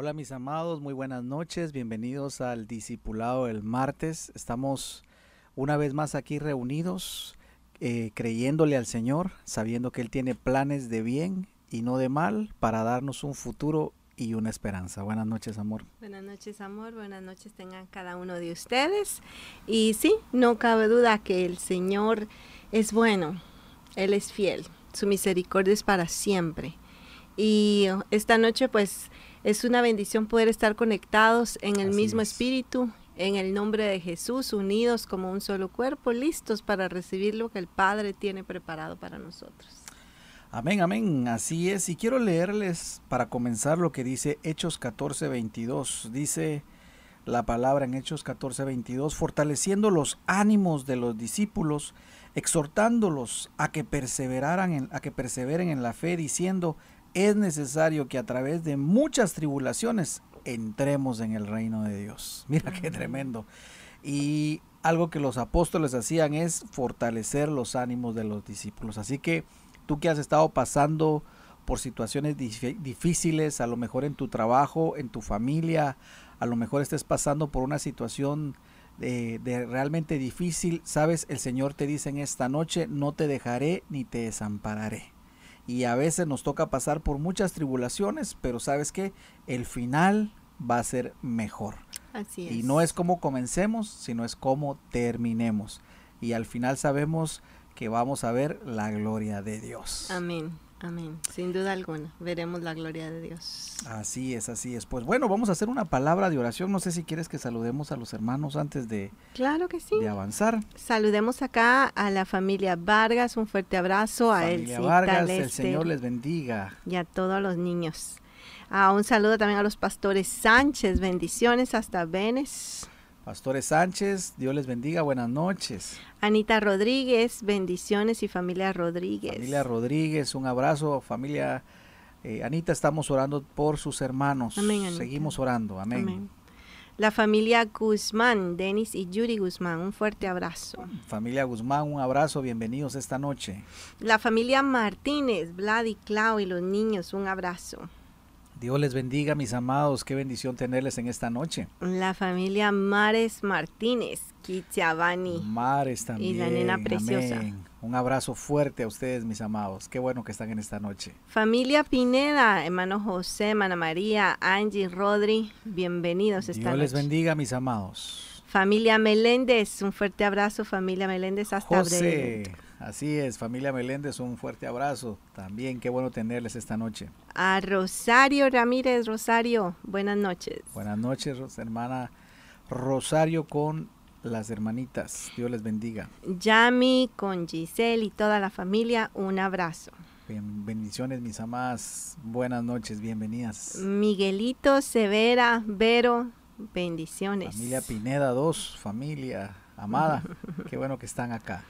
Hola mis amados, muy buenas noches, bienvenidos al Discipulado del martes. Estamos una vez más aquí reunidos, eh, creyéndole al Señor, sabiendo que Él tiene planes de bien y no de mal para darnos un futuro y una esperanza. Buenas noches, amor. Buenas noches, amor. Buenas noches tengan cada uno de ustedes. Y sí, no cabe duda que el Señor es bueno, Él es fiel, su misericordia es para siempre. Y esta noche pues es una bendición poder estar conectados en el mismo espíritu, en el nombre de Jesús, unidos como un solo cuerpo, listos para recibir lo que el Padre tiene preparado para nosotros. Amén, amén, así es. Y quiero leerles para comenzar lo que dice Hechos 14, 22. Dice la palabra en Hechos 14, 22, fortaleciendo los ánimos de los discípulos, exhortándolos a que perseveraran en, a que perseveren en la fe, diciendo, es necesario que a través de muchas tribulaciones entremos en el reino de Dios. Mira qué tremendo. Y algo que los apóstoles hacían es fortalecer los ánimos de los discípulos. Así que tú que has estado pasando por situaciones difíciles, a lo mejor en tu trabajo, en tu familia, a lo mejor estés pasando por una situación de, de, realmente difícil, sabes, el Señor te dice en esta noche, no te dejaré ni te desampararé y a veces nos toca pasar por muchas tribulaciones, pero sabes que el final va a ser mejor. Así es. Y no es como comencemos, sino es como terminemos. Y al final sabemos que vamos a ver la gloria de Dios. Amén. Amén. Sin duda alguna, veremos la gloria de Dios. Así es, así es. Pues bueno, vamos a hacer una palabra de oración. No sé si quieres que saludemos a los hermanos antes de, claro que sí. de avanzar. Saludemos acá a la familia Vargas, un fuerte abrazo a él. Vargas, el Señor les bendiga. Y a todos los niños. Ah, un saludo también a los pastores Sánchez, bendiciones hasta Venes. Pastores Sánchez, Dios les bendiga, buenas noches. Anita Rodríguez, bendiciones y familia Rodríguez. Familia Rodríguez, un abrazo, familia eh, Anita, estamos orando por sus hermanos. Amén, Seguimos orando, amén. amén. La familia Guzmán, Denis y Yuri Guzmán, un fuerte abrazo. Familia Guzmán, un abrazo, bienvenidos esta noche. La familia Martínez, Vlad y Clau y los niños, un abrazo. Dios les bendiga, mis amados. Qué bendición tenerles en esta noche. La familia Mares Martínez, Kitiabani. Mares también. Y la nena preciosa. Un abrazo fuerte a ustedes, mis amados. Qué bueno que están en esta noche. Familia Pineda, hermano José, hermana María, Angie, Rodri, bienvenidos esta Dios les bendiga, mis amados. Familia Meléndez, un fuerte abrazo, familia Meléndez, hasta José. Así es, familia Meléndez, un fuerte abrazo. También qué bueno tenerles esta noche. A Rosario Ramírez, Rosario, buenas noches. Buenas noches, hermana Rosario con las hermanitas. Dios les bendiga. Yami con Giselle y toda la familia, un abrazo. bendiciones, mis amadas. Buenas noches, bienvenidas. Miguelito, Severa, Vero, bendiciones. Familia Pineda 2, familia amada. qué bueno que están acá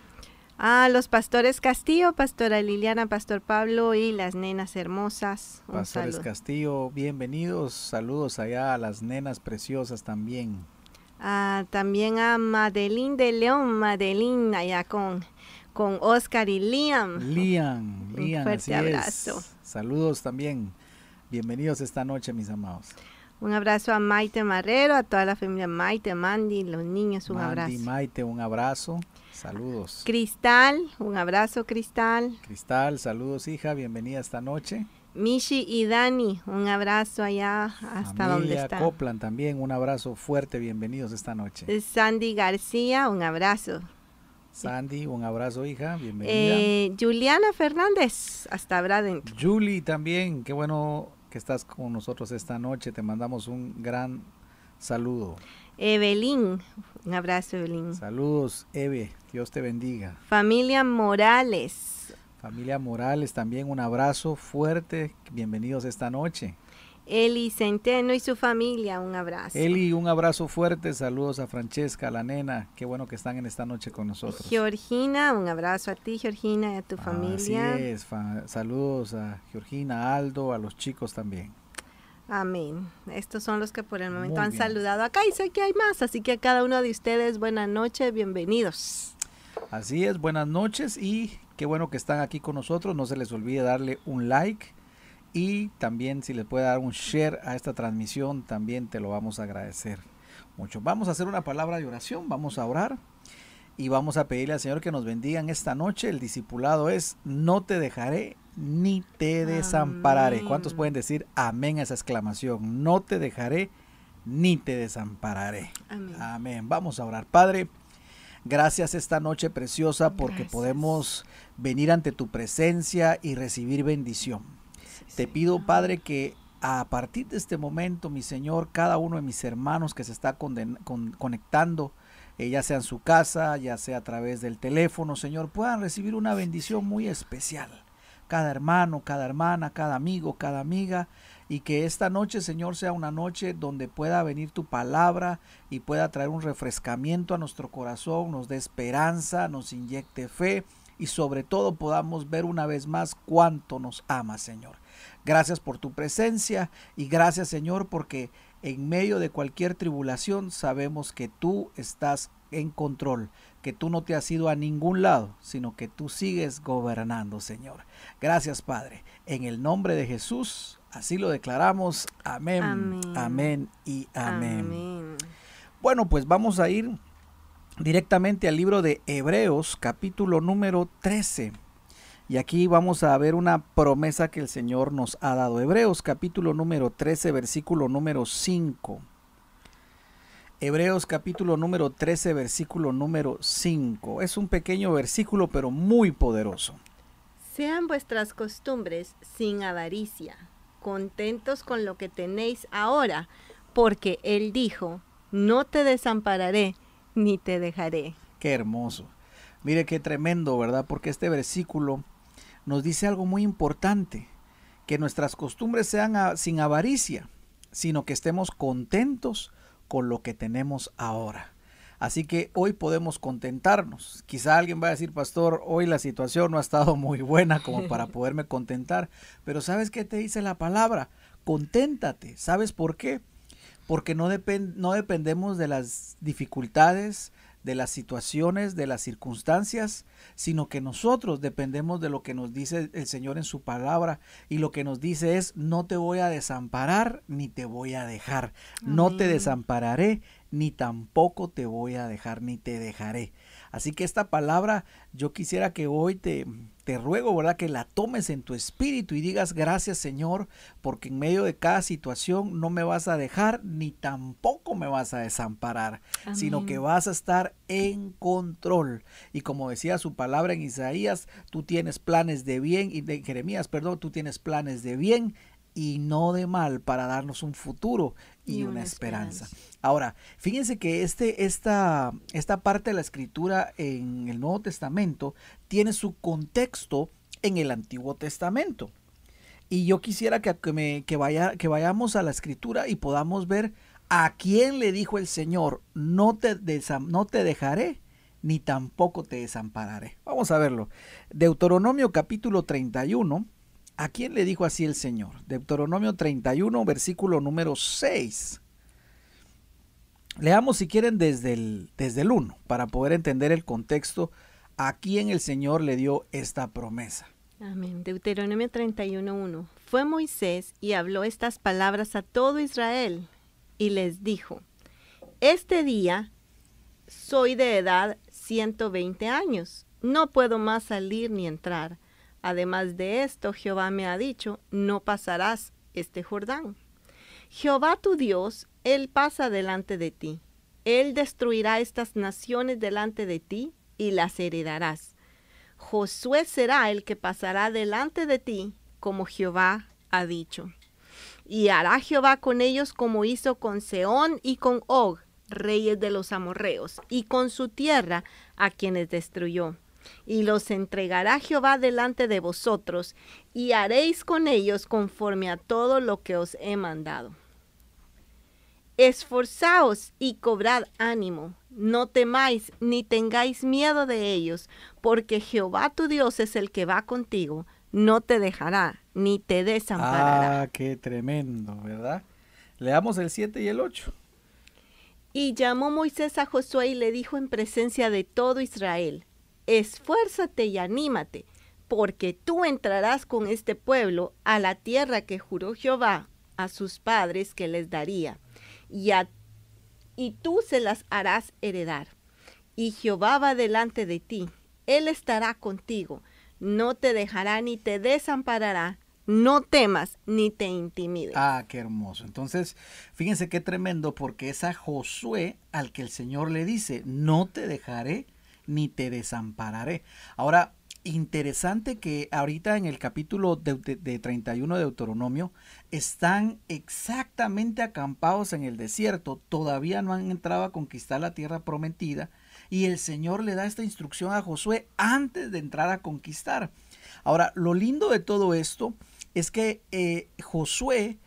a los pastores Castillo, pastora Liliana, pastor Pablo y las nenas hermosas. pastores Castillo, bienvenidos. Saludos allá a las nenas preciosas también. Ah, también a Madeline de León, Madeline allá con, con Oscar y Liam. Liam, Liam. Un fuerte abrazo. Saludos también. Bienvenidos esta noche, mis amados. Un abrazo a Maite Marrero, a toda la familia Maite, Mandy, los niños, un abrazo. Maite, un abrazo. Saludos. Cristal, un abrazo, Cristal. Cristal, saludos, hija, bienvenida esta noche. Mishi y Dani, un abrazo allá hasta donde está. Copland también, un abrazo fuerte, bienvenidos esta noche. Sandy García, un abrazo. Sandy, un abrazo, hija, bienvenida. Eh, Juliana Fernández, hasta Braden. Julie también, qué bueno que estás con nosotros esta noche, te mandamos un gran saludo. Evelyn, un abrazo Evelyn. Saludos Eve, Dios te bendiga. Familia Morales. Familia Morales también un abrazo fuerte, bienvenidos esta noche. Eli Centeno y su familia, un abrazo. Eli, un abrazo fuerte, saludos a Francesca, a la nena, qué bueno que están en esta noche con nosotros. Georgina, un abrazo a ti, Georgina, y a tu familia. Así es, saludos a Georgina, Aldo, a los chicos también. Amén. Estos son los que por el momento han saludado acá y sé que hay más, así que a cada uno de ustedes buenas noches, bienvenidos. Así es, buenas noches y qué bueno que están aquí con nosotros. No se les olvide darle un like y también si le puede dar un share a esta transmisión, también te lo vamos a agradecer mucho. Vamos a hacer una palabra de oración, vamos a orar y vamos a pedirle al Señor que nos bendiga en esta noche. El discipulado es, no te dejaré ni te desampararé. ¿Cuántos pueden decir amén a esa exclamación? No te dejaré ni te desampararé. Amén. Vamos a orar. Padre, gracias esta noche preciosa porque podemos venir ante tu presencia y recibir bendición. te pido, Padre, que a partir de este momento, mi Señor, cada uno de mis hermanos que se está conectando, eh, ya sea en su casa, ya sea a través del teléfono, Señor, puedan recibir una bendición muy especial. Cada hermano, cada hermana, cada amigo, cada amiga, y que esta noche, Señor, sea una noche donde pueda venir tu palabra y pueda traer un refrescamiento a nuestro corazón, nos dé esperanza, nos inyecte fe y sobre todo podamos ver una vez más cuánto nos ama, Señor. Gracias por tu presencia y gracias, Señor, porque en medio de cualquier tribulación sabemos que tú estás en control, que tú no te has ido a ningún lado, sino que tú sigues gobernando, Señor. Gracias, Padre. En el nombre de Jesús, así lo declaramos. Amén, amén, y amén. Bueno, pues vamos a ir directamente al libro de Hebreos, capítulo número 13. Y aquí vamos a ver una promesa que el Señor nos ha dado. Hebreos capítulo número 13, versículo número 5. Hebreos capítulo número 13, versículo número 5. Es un pequeño versículo, pero muy poderoso. Sean vuestras costumbres sin avaricia, contentos con lo que tenéis ahora, porque Él dijo, no te desampararé ni te dejaré. Qué hermoso. Mire qué tremendo, ¿verdad? Porque este versículo nos dice algo muy importante, que nuestras costumbres sean sin avaricia, sino que estemos contentos con lo que tenemos ahora. Así que hoy podemos contentarnos. Quizá alguien va a decir, pastor, hoy la situación no ha estado muy buena como para poderme contentar, pero ¿sabes qué te dice la palabra? Conténtate. ¿Sabes por qué? Porque no, no dependemos de las dificultades, de las situaciones, de las circunstancias, sino que nosotros dependemos de lo que nos dice el Señor en su palabra. Y lo que nos dice es no te voy a desamparar ni te voy a dejar, no te desampararé ni tampoco te voy a dejar ni te dejaré. Así que esta palabra yo quisiera que hoy te, te ruego, ¿verdad? Que la tomes en tu espíritu y digas gracias Señor, porque en medio de cada situación no me vas a dejar ni tampoco me vas a desamparar, sino que vas a estar en control. Y como decía su palabra en Isaías, tú tienes planes de bien, y de Jeremías, perdón, tú tienes planes de bien y no de mal para darnos un futuro y, una, esperanza. Ahora, fíjense que este, esta, esta parte de la escritura en el Nuevo Testamento tiene su contexto en el Antiguo Testamento. Y yo quisiera que, me, que, vaya, que vayamos a la escritura y podamos ver a quién le dijo el Señor, no te, no te dejaré ni tampoco te desampararé. Vamos a verlo. Deuteronomio capítulo 31 ¿A quién le dijo así el Señor? Deuteronomio 31, versículo número 6. Leamos si quieren desde el, desde el 1 para poder entender el contexto a quién el Señor le dio esta promesa. Amén. Deuteronomio 31.1. Fue Moisés y habló estas palabras a todo Israel y les dijo, Este día soy de edad 120 años, no puedo más salir ni entrar Además de esto, Jehová me ha dicho, no pasarás este Jordán. Jehová tu Dios, Él pasa delante de ti. Él destruirá estas naciones delante de ti y las heredarás. Josué será el que pasará delante de ti, como Jehová ha dicho. Y hará Jehová con ellos como hizo con Seón y con Og, reyes de los amorreos, y con su tierra, a quienes destruyó y los entregará Jehová delante de vosotros, y haréis con ellos conforme a todo lo que os he mandado. Esforzaos y cobrad ánimo, no temáis ni tengáis miedo de ellos, porque Jehová tu Dios es el que va contigo, no te dejará ni te desamparará. Ah, qué tremendo, ¿verdad? Leamos el 7 y el 8. Y llamó Moisés a Josué y le dijo en presencia de todo Israel, esfuérzate y anímate, porque tú entrarás con este pueblo a la tierra que juró Jehová a sus padres que les daría, y, y tú se las harás heredar. Y Jehová va delante de ti, Él estará contigo, no te dejará ni te desamparará, no temas ni te intimides. Ah, qué hermoso. Entonces, fíjense qué tremendo, porque es a Josué al que el Señor le dice, no te dejaré ni te desampararé. Ahora, interesante que ahorita en el capítulo de, 31 de Deuteronomio están exactamente acampados en el desierto, todavía no han entrado a conquistar la tierra prometida y el Señor le da esta instrucción a Josué antes de entrar a conquistar. Ahora, lo lindo de todo esto es que eh, Josué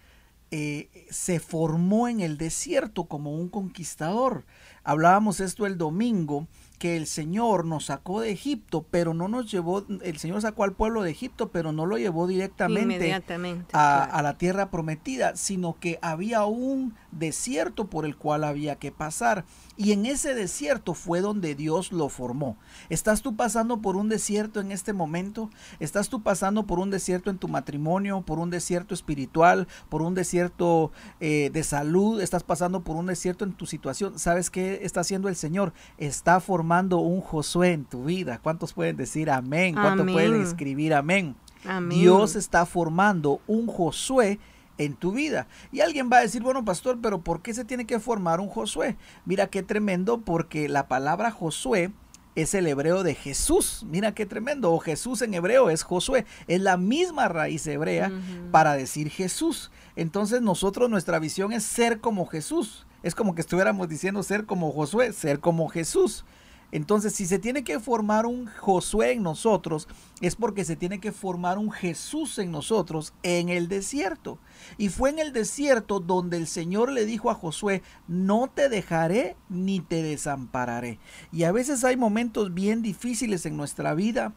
eh, se formó en el desierto como un conquistador. Hablábamos esto el domingo que el Señor nos sacó de Egipto, pero no nos llevó, el Señor sacó al pueblo de Egipto, pero no lo llevó directamente a, la tierra prometida, sino que había un desierto por el cual había que pasar. Y en ese desierto fue donde Dios lo formó. ¿Estás tú pasando por un desierto en este momento? ¿Estás tú pasando por un desierto en tu matrimonio, por un desierto espiritual, por un desierto eh, de salud? ¿Estás pasando por un desierto en tu situación? ¿Sabes qué está haciendo el Señor? Está formando un Josué en tu vida. ¿Cuántos pueden decir amén? ¿Cuántos pueden escribir amén? Dios está formando un Josué en tu vida. Y alguien va a decir, bueno, pastor, pero ¿por qué se tiene que formar un Josué? Mira qué tremendo, porque la palabra Josué es el hebreo de Jesús. Mira qué tremendo. O Jesús en hebreo es Josué. Es la misma raíz hebrea para decir Jesús. Entonces nosotros nuestra visión es ser como Jesús. Es como que estuviéramos diciendo ser como Josué, ser como Jesús. Entonces, si se tiene que formar un Josué en nosotros, es porque se tiene que formar un Jesús en nosotros en el desierto. Y fue en el desierto donde el Señor le dijo a Josué, no te dejaré ni te desampararé. Y a veces hay momentos bien difíciles en nuestra vida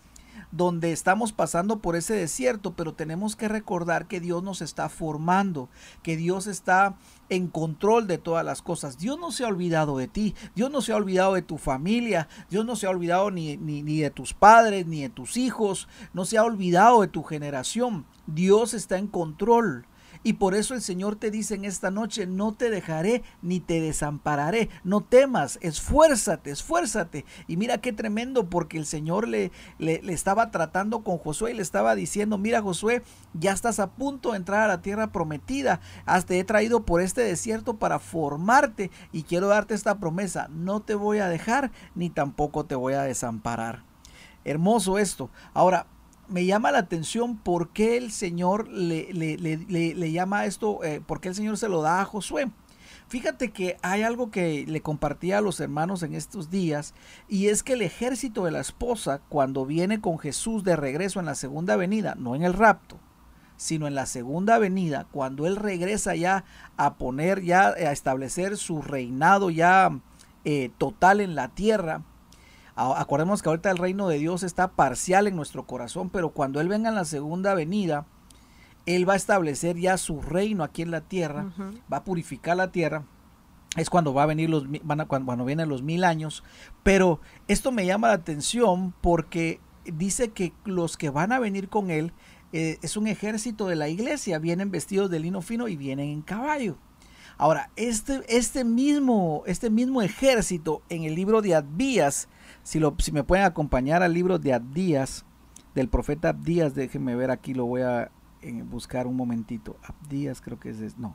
donde estamos pasando por ese desierto, pero tenemos que recordar que Dios nos está formando, que Dios está en control de todas las cosas. Dios no se ha olvidado de ti, Dios no se ha olvidado de tu familia, Dios no se ha olvidado ni, ni, ni de tus padres, ni de tus hijos, no se ha olvidado de tu generación. Dios está en control. Y por eso el Señor te dice en esta noche, no te dejaré ni te desampararé. No temas, esfuérzate, esfuérzate. Y mira qué tremendo porque el Señor le, le, estaba tratando con Josué y le estaba diciendo, mira Josué, ya estás a punto de entrar a la tierra prometida. Hasta he traído por este desierto para formarte y quiero darte esta promesa. No te voy a dejar ni tampoco te voy a desamparar. Hermoso esto. Ahora, me llama la atención por qué el Señor le, le, le, llama esto, eh, por qué el Señor se lo da a Josué. Fíjate que hay algo que le compartía a los hermanos en estos días y es que el ejército de la esposa cuando viene con Jesús de regreso en la segunda venida, no en el rapto, sino en la segunda venida, cuando él regresa ya a poner, ya a establecer su reinado ya eh, total en la tierra, Acordemos que ahorita el reino de Dios está parcial en nuestro corazón, pero cuando Él venga en la segunda venida, Él va a establecer ya su reino aquí en la tierra, va a purificar la tierra. Es cuando va a venir los van a, cuando, vienen los mil años. Pero esto me llama la atención porque dice que los que van a venir con él eh, es un ejército de la iglesia, vienen vestidos de lino fino y vienen en caballo. Ahora, este, este, mismo, este mismo ejército en el libro de Abías si, lo, si me pueden acompañar al libro de Abdías, del profeta Abdías, déjenme ver aquí, lo voy a eh, buscar un momentito. Abdías creo que es, no.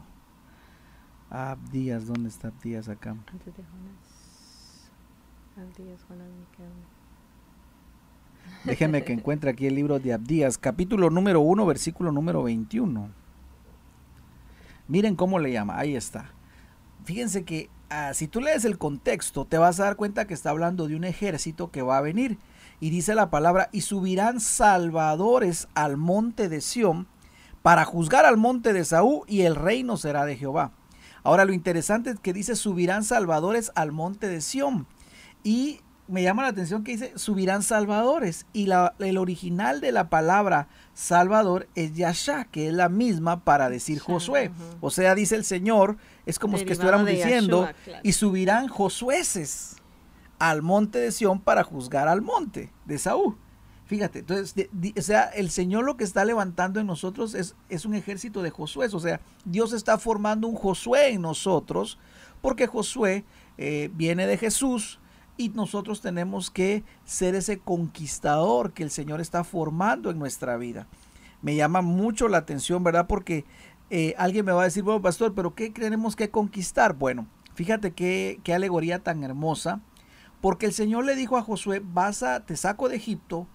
Abdías, ¿dónde está Abdías acá? Antes de Jonás. Abdías, Jonás, Déjenme que encuentre aquí el libro de Abdías, capítulo número 1, versículo número 21. Miren cómo le llama, ahí está. Fíjense que Ah, si tú lees el contexto, te vas a dar cuenta que está hablando de un ejército que va a venir. Y dice la palabra, y subirán salvadores al monte de Sión para juzgar al monte de Saúl y el reino será de Jehová. Ahora lo interesante es que dice, subirán salvadores al monte de Sión. Y me llama la atención que dice, subirán salvadores. Y la, el original de la palabra salvador es Yasha, que es la misma para decir Josué. O sea, dice el Señor, es como si que estuviéramos diciendo, y subirán Josueces al monte de Sión para juzgar al monte de Saúl. Fíjate, entonces, o sea, el Señor lo que está levantando en nosotros es, es un ejército de Josué. O sea, Dios está formando un Josué en nosotros, porque Josué eh, viene de Jesús y nosotros tenemos que ser ese conquistador que el Señor está formando en nuestra vida. Me llama mucho la atención, ¿verdad? Porque eh, alguien me va a decir, bueno, pastor, pero ¿qué tenemos que conquistar? Bueno, fíjate qué, qué alegoría tan hermosa, porque el Señor le dijo a Josué, vas a, te saco de Egipto,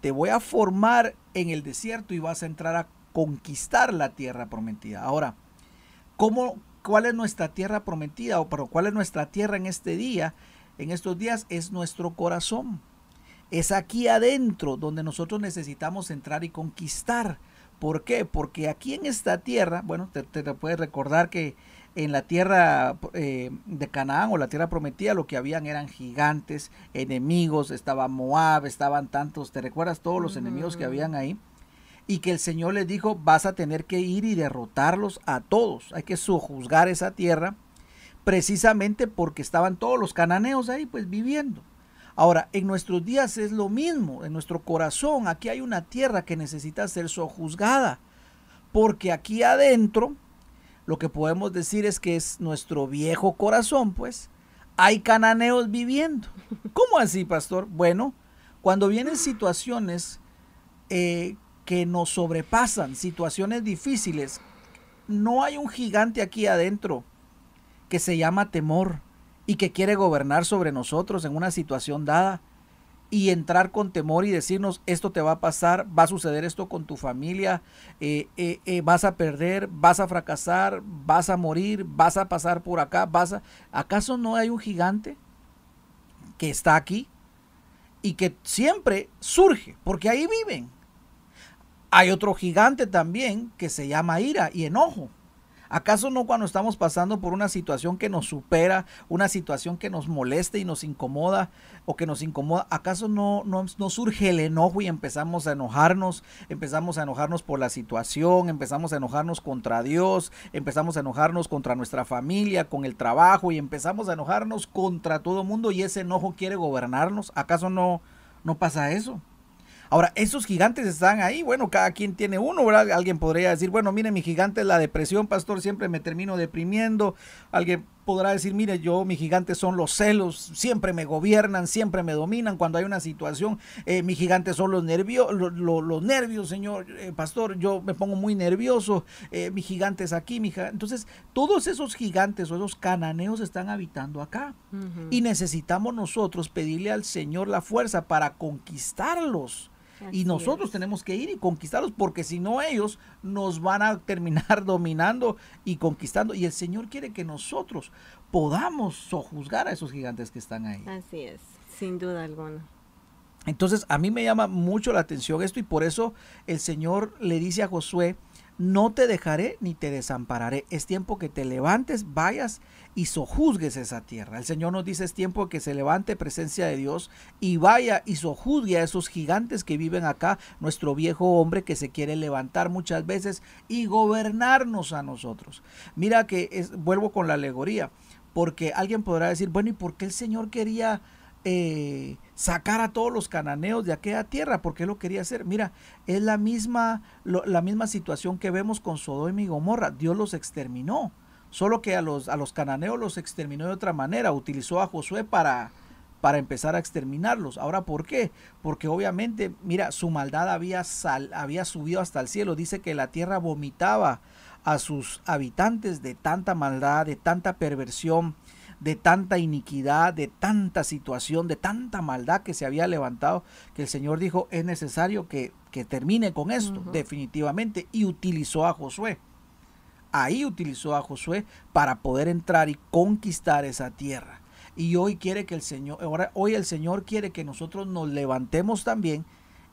te voy a formar en el desierto y vas a entrar a conquistar la tierra prometida. Ahora, ¿cómo, ¿cuál es nuestra tierra prometida? O pero cuál es nuestra tierra en este día? En estos días es nuestro corazón. Es aquí adentro donde nosotros necesitamos entrar y conquistar. ¿Por qué? Porque aquí en esta tierra, bueno, te, te, puedes recordar que en la tierra eh, de Canaán o la tierra prometida lo que habían eran gigantes, enemigos, estaba Moab, estaban tantos, ¿te recuerdas todos los enemigos que habían ahí? Y que el Señor les dijo, vas a tener que ir y derrotarlos a todos, hay que sojuzgar esa tierra, precisamente porque estaban todos los cananeos ahí pues viviendo. Ahora, en nuestros días es lo mismo, en nuestro corazón, aquí hay una tierra que necesita ser sojuzgada, porque aquí adentro lo que podemos decir es que es nuestro viejo corazón, pues. Hay cananeos viviendo. ¿Cómo así, pastor? Bueno, cuando vienen situaciones eh, que nos sobrepasan, situaciones difíciles, no hay un gigante aquí adentro que se llama temor y que quiere gobernar sobre nosotros en una situación dada y entrar con temor y decirnos esto te va a pasar, va a suceder esto con tu familia, eh, eh, eh, vas a perder, vas a fracasar, vas a morir, vas a pasar por acá, vas a... ¿Acaso no hay un gigante que está aquí y que siempre surge? Porque ahí viven. Hay otro gigante también que se llama ira y enojo. ¿Acaso no cuando estamos pasando por una situación que nos supera, una situación que nos moleste y nos incomoda o que nos incomoda, acaso no, no, surge el enojo y empezamos a enojarnos, empezamos a enojarnos por la situación, empezamos a enojarnos contra Dios, empezamos a enojarnos contra nuestra familia, con el trabajo y empezamos a enojarnos contra todo mundo y ese enojo quiere gobernarnos? ¿Acaso no, no pasa eso? Ahora, esos gigantes están ahí, bueno, cada quien tiene uno, ¿verdad? Alguien podría decir, bueno, mire, mi gigante es la depresión, pastor, siempre me termino deprimiendo. Alguien podrá decir, mire, yo, mi gigante son los celos, siempre me gobiernan, siempre me dominan cuando hay una situación. Eh, mi gigante son los, nervios, los nervios, señor eh, pastor, yo me pongo muy nervioso, eh, mi gigante es aquí, mi Entonces, todos esos gigantes o esos cananeos están habitando acá. Y necesitamos nosotros pedirle al Señor la fuerza para conquistarlos y nosotros tenemos que ir y conquistarlos porque si no ellos nos van a terminar dominando y conquistando. Y el Señor quiere que nosotros podamos sojuzgar a esos gigantes que están ahí. Así es, sin duda alguna. Entonces a mí me llama mucho la atención esto y por eso el Señor le dice a Josué, no te dejaré ni te desampararé. Es tiempo que te levantes, vayas y sojuzgues esa tierra. El Señor nos dice es tiempo que se levante presencia de Dios y vaya y sojuzgue a esos gigantes que viven acá, nuestro viejo hombre que se quiere levantar muchas veces y gobernarnos a nosotros. Mira que es, vuelvo con la alegoría, porque alguien podrá decir, bueno, ¿y por qué el Señor quería eh, sacar a todos los cananeos de aquella tierra, porque él lo quería hacer. Mira, es la misma, la misma situación que vemos con Sodoma y Gomorra. Dios los exterminó, solo que a los, a los cananeos los exterminó de otra manera. Utilizó a Josué para, para empezar a exterminarlos. Ahora, ¿por qué? Porque obviamente, mira, su maldad había, sal, había subido hasta el cielo. Dice que la tierra vomitaba a sus habitantes de tanta maldad, de tanta perversión, de tanta iniquidad, de tanta situación, de tanta maldad que se había levantado, que el Señor dijo, es necesario que, que termine con esto, definitivamente, y utilizó a Josué. Ahí utilizó a Josué para poder entrar y conquistar esa tierra. Y hoy quiere que el Señor, ahora, hoy el Señor quiere que nosotros nos levantemos también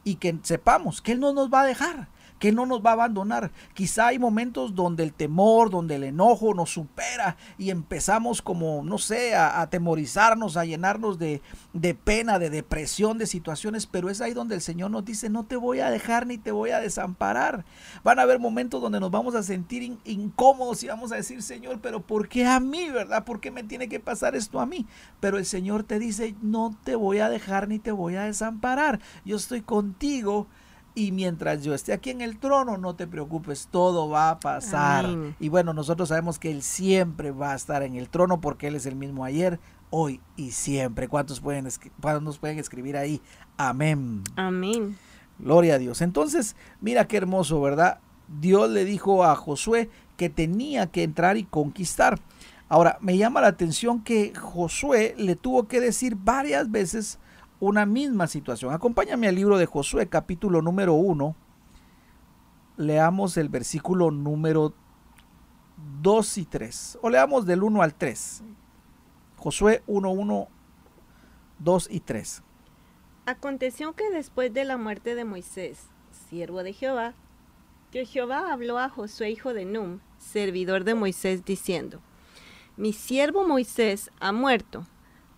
y que sepamos que Él no nos va a dejar, que no nos va a abandonar. Quizá hay momentos donde el temor, donde el enojo nos supera y empezamos como, no sé, a atemorizarnos, a llenarnos de, de pena, de depresión, de situaciones, pero es ahí donde el Señor nos dice, no te voy a dejar ni te voy a desamparar. Van a haber momentos donde nos vamos a sentir incómodos y vamos a decir, Señor, pero ¿por qué a mí, verdad? ¿Por qué me tiene que pasar esto a mí? Pero el Señor te dice, no te voy a dejar ni te voy a desamparar. Yo estoy contigo. Y mientras yo esté aquí en el trono, no te preocupes, todo va a pasar. Y bueno, nosotros sabemos que Él siempre va a estar en el trono porque Él es el mismo ayer, hoy y siempre. ¿Cuántos pueden, cuántos pueden escribir ahí? Amén. Amén. Gloria a Dios. Entonces, mira qué hermoso, ¿verdad? Dios le dijo a Josué que tenía que entrar y conquistar. Ahora, me llama la atención que Josué le tuvo que decir varias veces una misma situación. Acompáñame al libro de Josué, capítulo número 1. Leamos el versículo número 2 y 3. O leamos del 1 al 3. Josué 1, 1, 2 y 3. Aconteció que después de la muerte de Moisés, siervo de Jehová, que Jehová habló a Josué hijo de Num, servidor de Moisés, diciendo, Mi siervo Moisés ha muerto.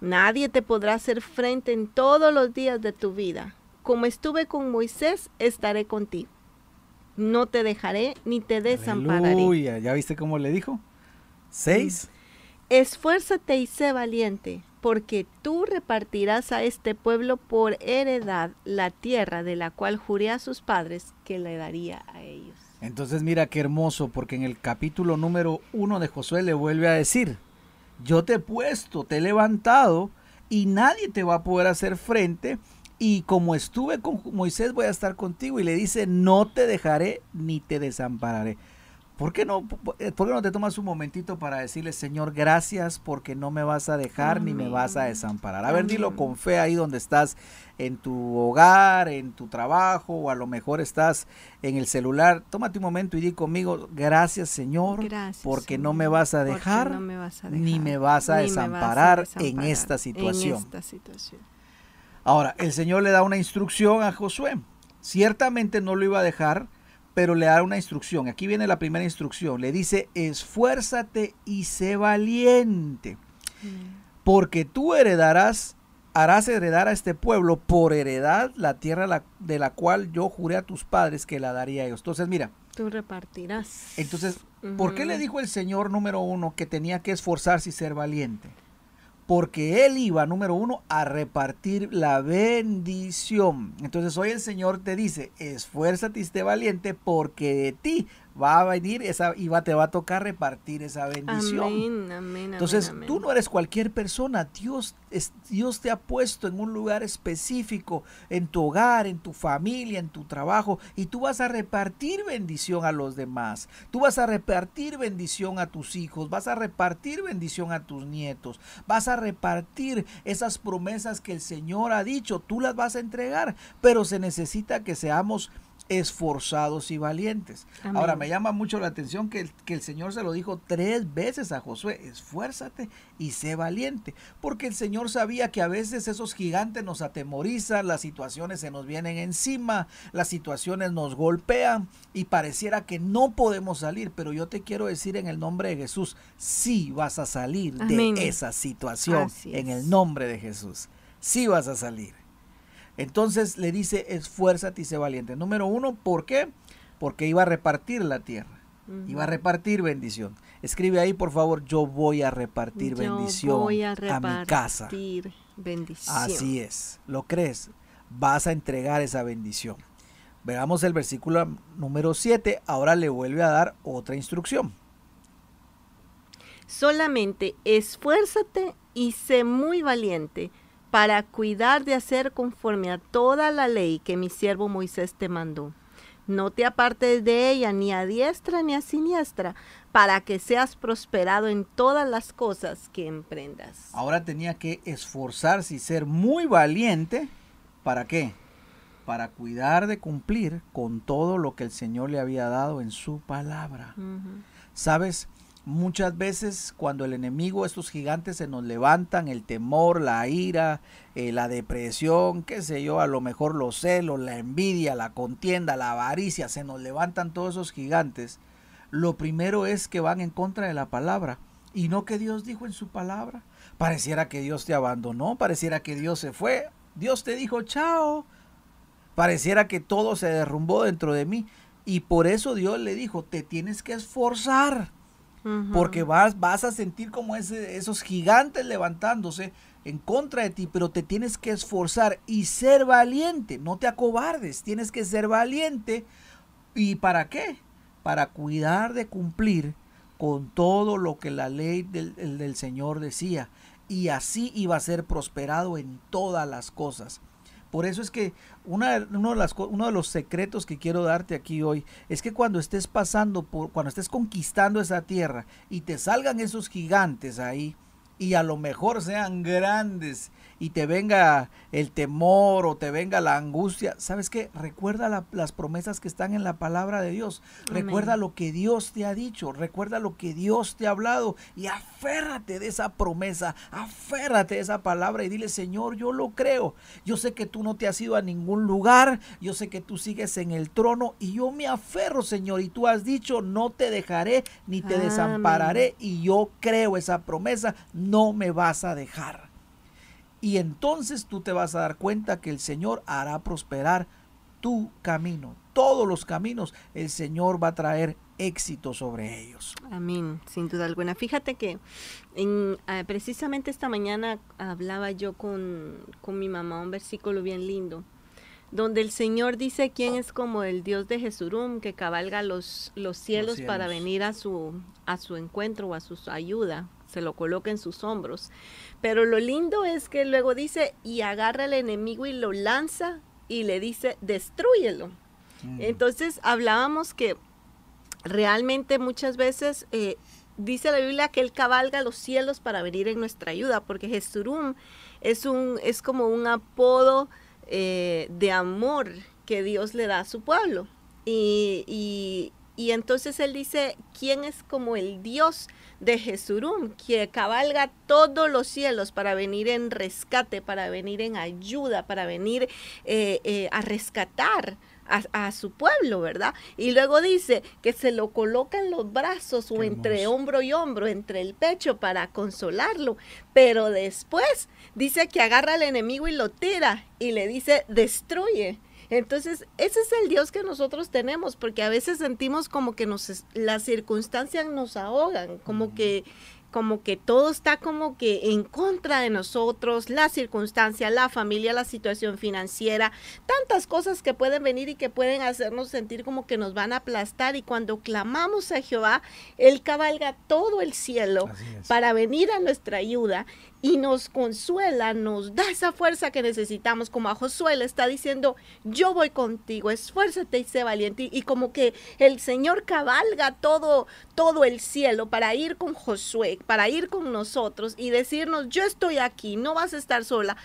Nadie te podrá hacer frente en todos los días de tu vida. Como estuve con Moisés, estaré contigo. No te dejaré ni te desampararé. ¿Ya viste cómo le dijo? Seis. Esfuérzate y sé valiente porque tú repartirás a este pueblo por heredad la tierra de la cual juré a sus padres que le daría a ellos. Entonces mira qué hermoso, porque en el capítulo número uno de Josué le vuelve a decir, yo te he puesto, te he levantado y nadie te va a poder hacer frente. Y como estuve con Moisés voy a estar contigo y le dice, no te dejaré ni te desampararé. ¿Por qué, no, eh, ¿Por qué no te tomas un momentito para decirle, Señor, gracias porque no me vas a dejar ni me vas a desamparar? A ver, dilo con fe ahí donde estás, en tu hogar, en tu trabajo, o a lo mejor estás en el celular. Tómate un momento y di conmigo, gracias Señor, porque no me vas a dejar, ni me vas a, desamparar, en esta situación. Ahora, el Señor le da una instrucción a Josué. Ciertamente no lo iba a dejar pero le da una instrucción. Aquí viene la primera instrucción. Le dice, esfuérzate y sé valiente, mm. porque tú heredarás, harás heredar a este pueblo por heredad la tierra de la cual yo juré a tus padres que la daría a ellos. Entonces, mira. Tú repartirás. Entonces, ¿por qué le dijo el Señor número uno que tenía que esforzarse y ser valiente? Porque él iba, número uno, a repartir la bendición. Entonces hoy el Señor te dice, esfuérzate y esté valiente porque de ti va a venir esa y va, te va a tocar repartir esa bendición. Entonces, tú no eres cualquier persona. Dios, es, Dios te ha puesto en un lugar específico, en tu hogar, en tu familia, en tu trabajo, y tú vas a repartir bendición a los demás. Tú vas a repartir bendición a tus hijos, vas a repartir bendición a tus nietos, vas a repartir esas promesas que el Señor ha dicho, tú las vas a entregar, pero se necesita que seamos esforzados y valientes. Ahora, me llama mucho la atención que el, que el Señor se lo dijo tres veces a Josué, esfuérzate y sé valiente, porque el Señor sabía que a veces esos gigantes nos atemorizan, las situaciones se nos vienen encima, las situaciones nos golpean y pareciera que no podemos salir, pero yo te quiero decir en el nombre de Jesús, sí vas a salir de esa situación, en el nombre de Jesús, sí vas a salir. Entonces le dice, esfuérzate y sé valiente. Número uno, ¿por qué? Porque iba a repartir la tierra. Iba a repartir bendición. Escribe ahí, por favor, yo voy a repartir bendición voy a, mi casa. Bendición. Así es. ¿Lo crees? Vas a entregar esa bendición. Veamos el versículo número 7. Ahora le vuelve a dar otra instrucción. Solamente esfuérzate y sé muy valiente para cuidar de hacer conforme a toda la ley que mi siervo Moisés te mandó. no te apartes de ella ni a diestra ni a siniestra, para que seas prosperado en todas las cosas que emprendas. Ahora tenía que esforzarse y ser muy valiente. ¿Para qué? Para cuidar de cumplir con todo lo que el Señor le había dado en su palabra. ¿Sabes? Muchas veces cuando el enemigo, estos gigantes se nos levantan, el temor, la ira, eh, la depresión, qué sé yo, a lo mejor los celos, la envidia, la contienda, la avaricia, se nos levantan todos esos gigantes. Lo primero es que van en contra de la palabra y no que Dios dijo en su palabra. Pareciera que Dios te abandonó, pareciera que Dios se fue, Dios te dijo chao. Pareciera que todo se derrumbó dentro de mí y por eso Dios le dijo, te tienes que esforzar porque vas, vas a sentir como esos gigantes levantándose en contra de ti, pero te tienes que esforzar y ser valiente, no te acobardes, tienes que ser valiente. ¿Y para qué? Para cuidar de cumplir con todo lo que la ley del, del Señor decía. Y así iba a ser prosperado en todas las cosas. Por eso es que una, uno, de las, uno de los secretos que quiero darte aquí hoy es que cuando estés pasando por, cuando estés conquistando esa tierra y te salgan esos gigantes ahí, y a lo mejor sean grandes y te venga el temor o te venga la angustia, ¿sabes qué? Recuerda las promesas que están en la palabra de Dios. Recuerda lo que Dios te ha dicho, recuerda lo que Dios te ha hablado y aférrate de esa promesa, aférrate de esa palabra y dile, Señor, yo lo creo. Yo sé que tú no te has ido a ningún lugar, yo sé que tú sigues en el trono y yo me aferro, Señor, y tú has dicho, no te dejaré ni te desampararé y yo creo esa promesa no me vas a dejar. Y entonces tú te vas a dar cuenta que el Señor hará prosperar tu camino. Todos los caminos el Señor va a traer éxito sobre ellos. Amén, sin duda alguna. Fíjate que en, ah, precisamente esta mañana hablaba yo con, con mi mamá un versículo bien lindo donde el Señor dice quién es como el Dios de Jesurum, que cabalga los, los cielos, para venir a su, a su encuentro o a su ayuda se lo coloca en sus hombros. Pero lo lindo es que luego dice, y agarra al enemigo y lo lanza y le dice, destruyelo. Mm. Entonces hablábamos que realmente muchas veces eh, dice la Biblia que él cabalga los cielos para venir en nuestra ayuda, porque Jesurum es, un, es como un apodo eh, de amor que Dios le da a su pueblo. y, y entonces él dice, ¿quién es como el Dios de Jesurum, que cabalga todos los cielos para venir en rescate, para venir en ayuda, para venir eh, eh, a rescatar? A, su pueblo, ¿verdad? Y luego dice que se lo coloca en los brazos o entre hombro y hombro, entre el pecho para consolarlo. Pero después dice que agarra al enemigo y lo tira y le dice, destruye. Entonces, ese es el Dios que nosotros tenemos, porque a veces sentimos como que nos, las circunstancias nos ahogan, como que como que todo está como que en contra de nosotros, la circunstancia, la familia, la situación financiera, tantas cosas que pueden venir y que pueden hacernos sentir como que nos van a aplastar. Y cuando clamamos a Jehová, Él cabalga todo el cielo para venir a nuestra ayuda y nos consuela, nos da esa fuerza que necesitamos, como a Josué le está diciendo, yo voy contigo, esfuérzate y sé valiente, y, como que el Señor cabalga todo, todo el cielo para ir con Josué, para ir con nosotros y decirnos, yo estoy aquí, no vas a estar sola,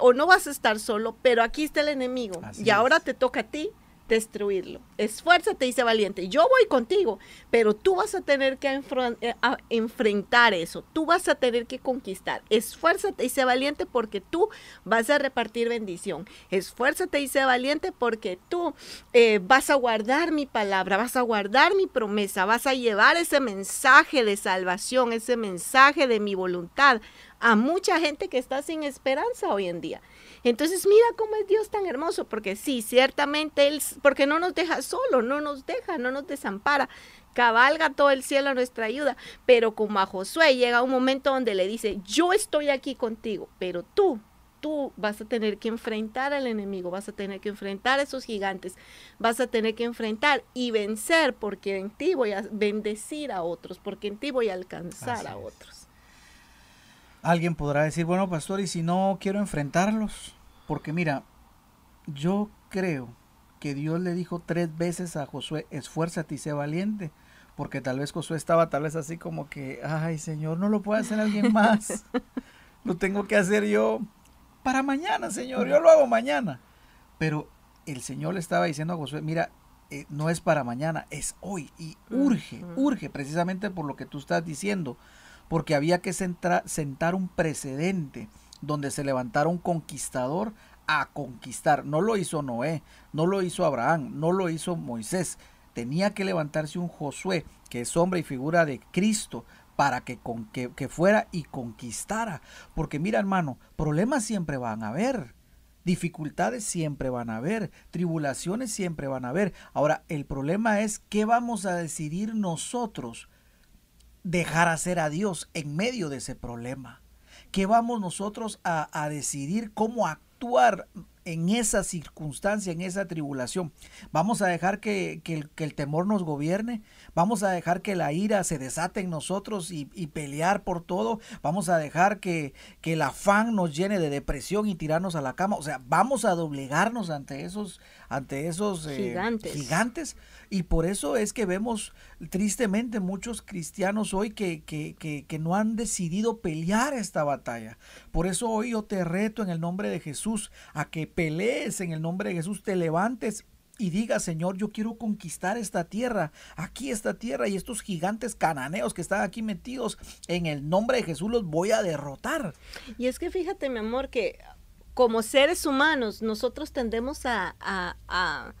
o no vas a estar solo, pero aquí está el enemigo, y ahora te toca a ti destruirlo. Esfuérzate y sé valiente. Yo voy contigo, pero tú vas a tener que eh, enfrentar eso. Tú vas a tener que conquistar. Esfuérzate y sé valiente porque tú vas a repartir bendición. Esfuérzate y sé valiente porque tú eh, vas a guardar mi palabra, vas a guardar mi promesa, vas a llevar ese mensaje de salvación, ese mensaje de mi voluntad a mucha gente que está sin esperanza hoy en día. Entonces mira cómo es Dios tan hermoso, porque sí, ciertamente Él, porque no nos deja solo, no nos deja, no nos desampara, cabalga todo el cielo a nuestra ayuda, pero como a Josué llega un momento donde le dice, yo estoy aquí contigo, pero tú, tú vas a tener que enfrentar al enemigo, vas a tener que enfrentar a esos gigantes, vas a tener que enfrentar y vencer, porque en ti voy a bendecir a otros, porque en ti voy a alcanzar a otros. Alguien podrá decir, bueno, pastor, ¿y si no quiero enfrentarlos? Porque mira, yo creo que Dios le dijo tres veces a Josué, esfuérzate y sé valiente, porque tal vez Josué estaba tal vez así como que, ay Señor, no lo puede hacer alguien más, lo tengo que hacer yo para mañana, Señor, yo lo hago mañana. Pero el Señor le estaba diciendo a Josué, mira, eh, no es para mañana, es hoy y urge, urge precisamente por lo que tú estás diciendo, porque había que sentar un precedente donde se levantara un conquistador a conquistar. No lo hizo Noé, no lo hizo Abraham, no lo hizo Moisés. Tenía que levantarse un Josué, que es hombre y figura de Cristo, para que, con, que, que fuera y conquistara. Porque mira hermano, problemas siempre van a haber. Dificultades siempre van a haber, tribulaciones siempre van a haber. Ahora, el problema es qué vamos a decidir nosotros dejar hacer a Dios en medio de ese problema. ¿Qué vamos nosotros a, a decidir cómo actuar en esa circunstancia, en esa tribulación. Vamos a dejar que, el, temor nos gobierne, vamos a dejar que la ira se desate en nosotros y, pelear por todo, vamos a dejar que, que, el afán nos llene de depresión y tirarnos a la cama, o sea, vamos a doblegarnos ante esos, ante esos eh, gigantes. gigantes. Y por eso es que vemos tristemente muchos cristianos hoy que, que, que no han decidido pelear esta batalla. Por eso hoy yo te reto en el nombre de Jesús a que pelees en el nombre de Jesús, te levantes y digas, Señor, yo quiero conquistar esta tierra, aquí esta tierra y estos gigantes cananeos que están aquí metidos, en el nombre de Jesús los voy a derrotar. Y es que fíjate, mi amor, que como seres humanos nosotros tendemos a, a a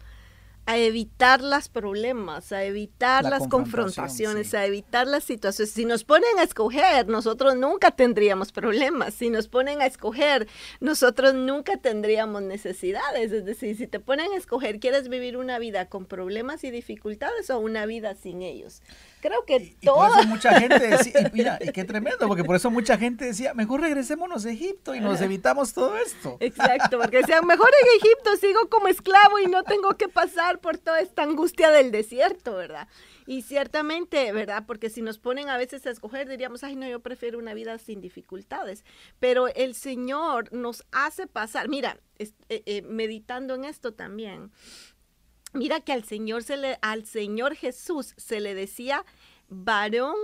evitar los problemas, a evitar las confrontaciones, a evitar las situaciones. Si nos ponen a escoger, nosotros nunca tendríamos problemas. Si nos ponen a escoger, nosotros nunca tendríamos necesidades. Es decir, si te ponen a escoger, ¿quieres vivir una vida con problemas y dificultades o una vida sin ellos? Creo que todo. por eso mucha gente decía, y mira, y qué tremendo, porque por eso mucha gente decía, mejor regresémonos a Egipto y nos evitamos todo esto. Exacto, porque decían, mejor en Egipto sigo como esclavo y no tengo que pasar por toda esta angustia del desierto, ¿verdad? Y ciertamente, ¿verdad? Porque si nos ponen a veces a escoger, diríamos, ay, no, yo prefiero una vida sin dificultades. Pero el Señor nos hace pasar, mira, eh, eh, meditando en esto también, Mira que al Señor, se le, al Señor Jesús se le decía varón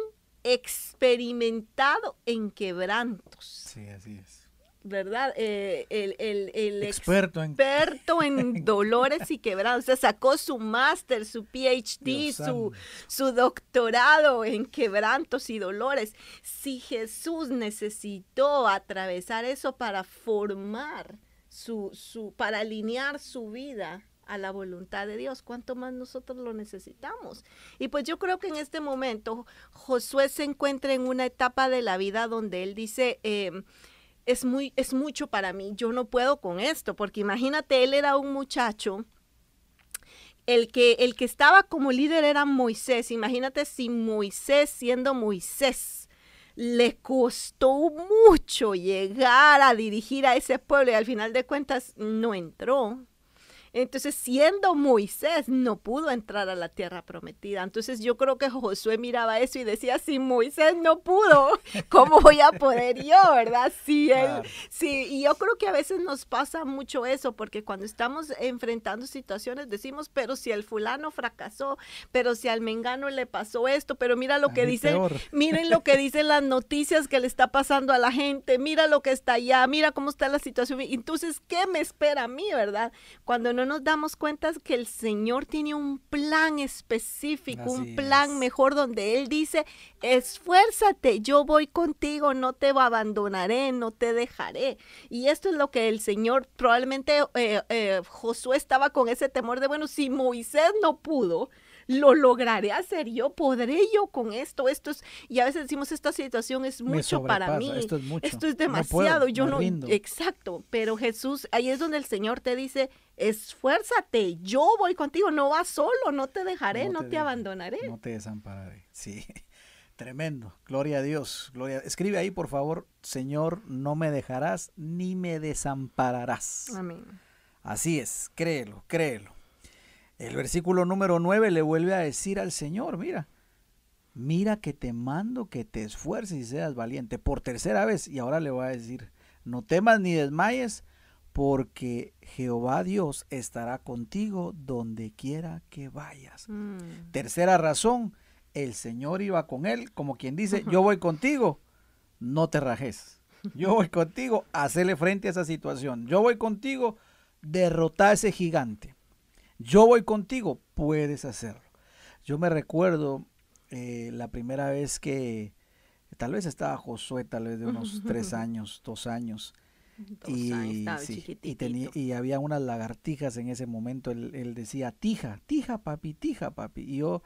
experimentado en quebrantos. Sí, así es. ¿Verdad? Eh, el, el, experto, experto en... dolores y quebrantos. O sea, sacó su máster, su PhD, su, su doctorado en quebrantos y dolores. Si Jesús necesitó atravesar eso para formar su, su, para alinear su vida a la voluntad de Dios, cuánto más nosotros lo necesitamos. Y pues yo creo que en este momento Josué se encuentra en una etapa de la vida donde él dice, em, es, muy, es mucho para mí, yo no puedo con esto, porque imagínate, él era un muchacho. El que, el que estaba como líder era Moisés. Imagínate si Moisés, siendo Moisés, le costó mucho llegar a dirigir a ese pueblo y al final de cuentas no entró. Entonces, siendo Moisés, no pudo entrar a la tierra prometida. Entonces, yo creo que Josué miraba eso y decía, si Moisés no pudo, ¿cómo voy a poder yo, verdad? Sí, él, sí, y yo creo que a veces nos pasa mucho eso, porque cuando estamos enfrentando situaciones decimos, pero si el fulano fracasó, pero si al mengano le pasó esto, pero mira lo que dice, miren lo que dicen las noticias que le está pasando a la gente, mira lo que está allá, mira cómo está la situación. Entonces, ¿qué me espera a mí, verdad? Cuando no nos damos cuenta que el Señor tiene un plan específico, un plan mejor donde Él dice, esfuérzate, yo voy contigo, no te abandonaré, no te dejaré. Y esto es lo que el Señor, probablemente eh, eh, Josué estaba con ese temor de, bueno, si Moisés no pudo, lo lograré hacer yo, podré yo con esto, esto es, y a veces decimos, esta situación es mucho para mí, esto es, mucho. Esto es demasiado, yo no, exacto, pero Jesús, ahí es donde el Señor te dice, esfuérzate, yo voy contigo, no vas solo, no te dejaré, no, te, abandonaré. No te desampararé, sí. Tremendo, gloria a Dios, gloria. Escribe ahí, por favor, Señor, no me dejarás ni me desampararás. Amén. Así es, créelo, créelo. El versículo número 9 le vuelve a decir al Señor, mira, mira que te mando que te esfuerces y seas valiente por tercera vez. Y ahora le voy a decir, no temas ni desmayes, porque Jehová Dios estará contigo donde quiera que vayas. Mm. Tercera razón, el Señor iba con él, como quien dice, yo voy contigo, no te rajes. Yo voy contigo, hacele frente a esa situación. Yo voy contigo, derrota a ese gigante. Yo voy contigo, puedes hacerlo. Yo me recuerdo eh, la primera vez que tal vez estaba Josué, tal vez de unos tres años, dos años. Dos y, años, estaba sí, y, tenía, y había unas lagartijas en ese momento. Él, él decía, tija, tija, papi, tija, papi. Y yo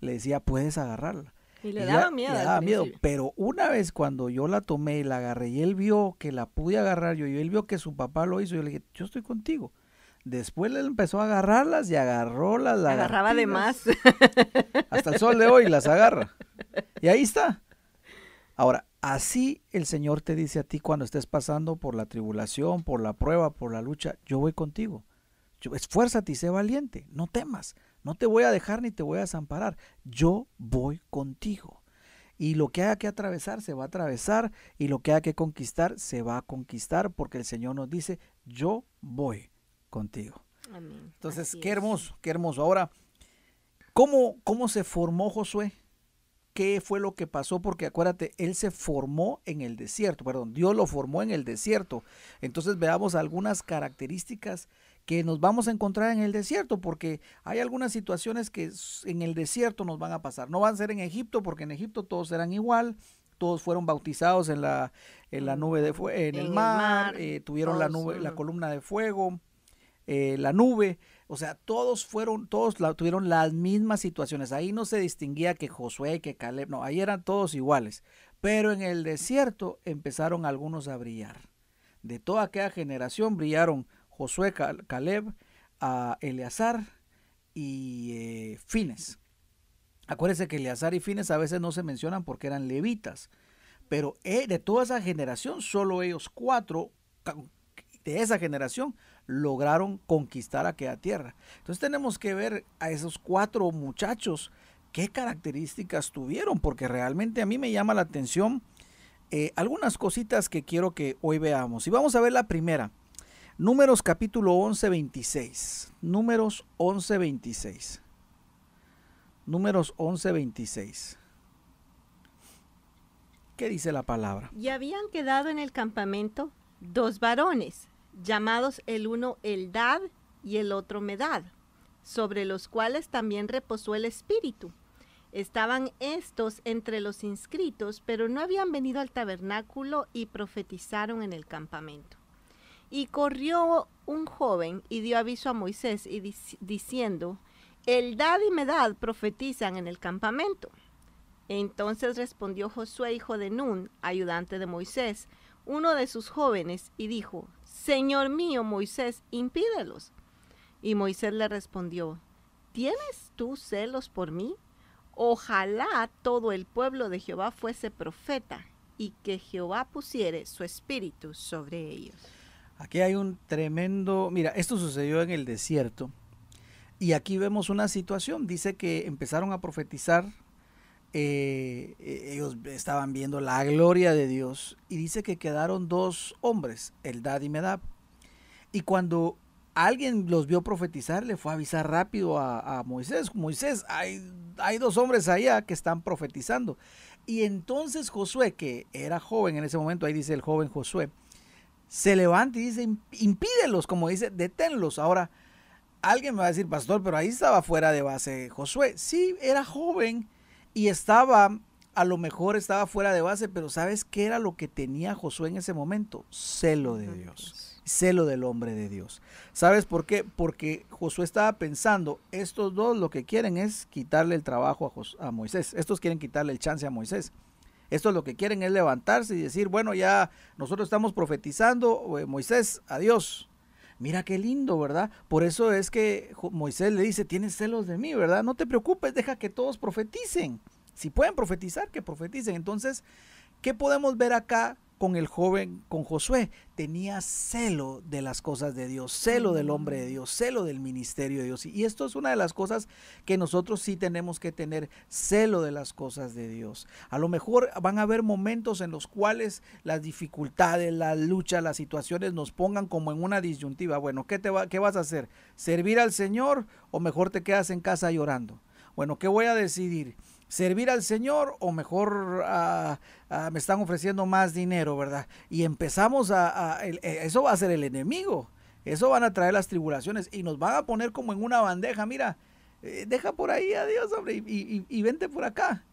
le decía, puedes agarrarla. Y le Y daba ya- miedo. le daba miedo. Pero una vez cuando yo la tomé y la agarré y él vio que la pude agarrar yo y él vio que su papá lo hizo, yo le dije, yo estoy contigo. Después él empezó a agarrarlas y agarró las Agarraba de más. Hasta el sol de hoy las agarra. Y ahí está. Ahora, así el Señor te dice a ti cuando estés pasando por la tribulación, por la prueba, por la lucha, yo voy contigo. Yo- esfuérzate y sé valiente, no temas, no te voy a dejar ni te voy a desamparar, yo voy contigo. Y lo que haya que atravesar se va a atravesar y lo que haya que conquistar se va a conquistar porque el Señor nos dice, yo voy contigo. Amén. Entonces, Así qué es. hermoso, qué hermoso. Ahora, ¿cómo, ¿cómo se formó Josué? ¿Qué fue lo que pasó? Porque acuérdate, él se formó en el desierto, perdón, Dios lo formó en el desierto. Entonces veamos algunas características que nos vamos a encontrar en el desierto, porque hay algunas situaciones que en el desierto nos van a pasar. No van a ser en Egipto, porque en Egipto todos eran igual, todos fueron bautizados en la, en la nube de fuego, en, En el el mar, eh, tuvieron la nube, la columna de fuego, eh, la nube, o sea, todos fueron, todos la- tuvieron las mismas situaciones. Ahí no se distinguía que Josué, que Caleb, no, ahí eran todos iguales. Pero en el desierto empezaron algunos a brillar. De toda aquella generación brillaron Josué, Cal- Caleb, a Eleazar y eh, Fines. Acuérdense que Eleazar y Fines a veces no se mencionan porque eran levitas. Pero eh, de toda esa generación, solo ellos cuatro de esa generación lograron conquistar aquella tierra. Entonces tenemos que ver a esos cuatro muchachos qué características tuvieron, porque realmente a mí me llama la atención eh, algunas cositas que quiero que hoy veamos. Y vamos a ver la primera. Números capítulo 11, 26. Números 11, 26. Números 11, 26. ¿Qué dice la palabra? Y habían quedado en el campamento dos varones, llamados el uno Eldad y el otro Medad, sobre los cuales también reposó el Espíritu. Estaban estos entre los inscritos, pero no habían venido al tabernáculo y profetizaron en el campamento. Y corrió un joven y dio aviso a Moisés y dic- diciendo, Eldad y Medad profetizan en el campamento. Entonces respondió Josué, hijo de Nun, ayudante de Moisés, uno de sus jóvenes, y dijo, Señor mío Moisés, impídelos. Y Moisés le respondió, ¿tienes tú celos por mí? Ojalá todo el pueblo de Jehová fuese profeta, y que Jehová pusiere su espíritu sobre ellos. Aquí hay un tremendo, mira, esto sucedió en el desierto y aquí vemos una situación, dice que empezaron a profetizar, eh, eh, ellos estaban viendo la gloria de Dios y dice que quedaron dos hombres, Eldad y Medab, y cuando alguien los vio profetizar, le fue a avisar rápido a, a Moisés, Moisés, hay, hay dos hombres allá que están profetizando. Y entonces Josué, que era joven en ese momento, ahí dice el joven Josué, se levanta y dice, "Imp- impídelos, como dice, deténlos. Ahora, alguien me va a decir, pastor, pero ahí estaba fuera de base Josué. Sí, era joven y estaba, a lo mejor estaba fuera de base, pero ¿sabes qué era lo que tenía Josué en ese momento? Celo de Dios, celo del hombre de Dios. ¿Sabes por qué? Porque Josué estaba pensando, estos dos lo que quieren es quitarle el trabajo a, Jos- a Moisés, estos quieren quitarle el chance a Moisés. Estos lo que quieren es levantarse y decir, bueno, ya nosotros estamos profetizando, eh, Moisés, adiós. Mira qué lindo, ¿verdad? Por eso es que Moisés le dice, tienes celos de mí, ¿verdad? No te preocupes, deja que todos profeticen. Si pueden profetizar, que profeticen. Entonces, ¿qué podemos ver acá con el joven, con Josué, tenía celo de las cosas de Dios, celo del hombre de Dios, celo del ministerio de Dios. Y esto es una de las cosas que nosotros sí tenemos que tener, celo de las cosas de Dios. A lo mejor van a haber momentos en los cuales las dificultades, la lucha, las situaciones nos pongan como en una disyuntiva. Bueno, ¿qué, te va, qué vas a hacer? ¿Servir al Señor o mejor te quedas en casa llorando? Bueno, ¿qué voy a decidir? Servir al Señor o mejor ah, ah, me están ofreciendo más dinero, ¿verdad? Y empezamos a, eh, eso va a ser el enemigo, eso van a traer las tribulaciones y nos van a poner como en una bandeja, mira, eh, deja por ahí a Dios, hombre, y, vente por acá,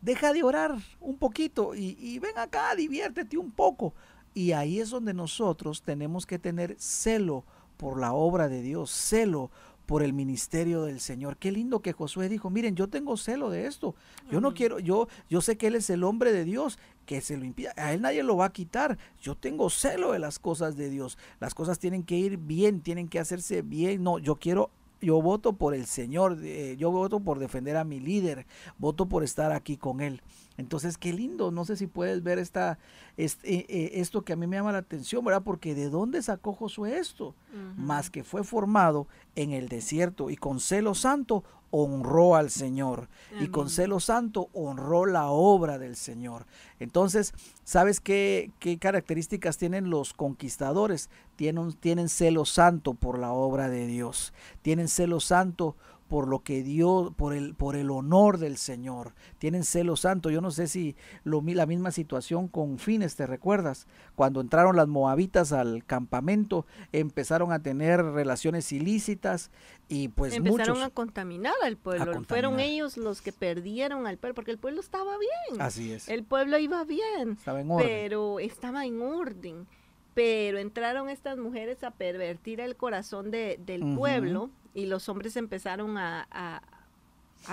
deja de orar un poquito y, y ven acá, diviértete un poco. Y ahí es donde nosotros tenemos que tener celo por la obra de Dios, celo por el ministerio del Señor. Qué lindo que Josué dijo, miren, yo tengo celo de esto. Yo no quiero, yo, yo sé que Él es el hombre de Dios, que se lo impida. A Él nadie lo va a quitar. Yo tengo celo de las cosas de Dios. Las cosas tienen que ir bien, tienen que hacerse bien. No, yo quiero yo voto por el Señor, yo voto por defender a mi líder, voto por estar aquí con Él. Entonces, qué lindo, no sé si puedes ver esta, este, eh, eh, esto que a mí me llama la atención, ¿verdad? Porque ¿de dónde sacó Josué esto? Más que fue formado en el desierto y con celo santo honró al Señor y con celo santo honró la obra del Señor. Entonces, ¿sabes qué, qué características tienen los conquistadores? Tienen, tienen celo santo por la obra de Dios, tienen celo santo por lo que dio, por el, por el honor del Señor. Tienen celo santo. Yo no sé si lo, la misma situación con Fines, ¿te recuerdas? Cuando entraron las moabitas al campamento, empezaron a tener relaciones ilícitas y pues empezaron a contaminar al pueblo. Fueron ellos los que perdieron al pueblo, porque el pueblo estaba bien. Así es. El pueblo iba bien. Estaba en orden. Pero estaba en orden pero entraron estas mujeres a pervertir el corazón de, del pueblo y los hombres empezaron a, a,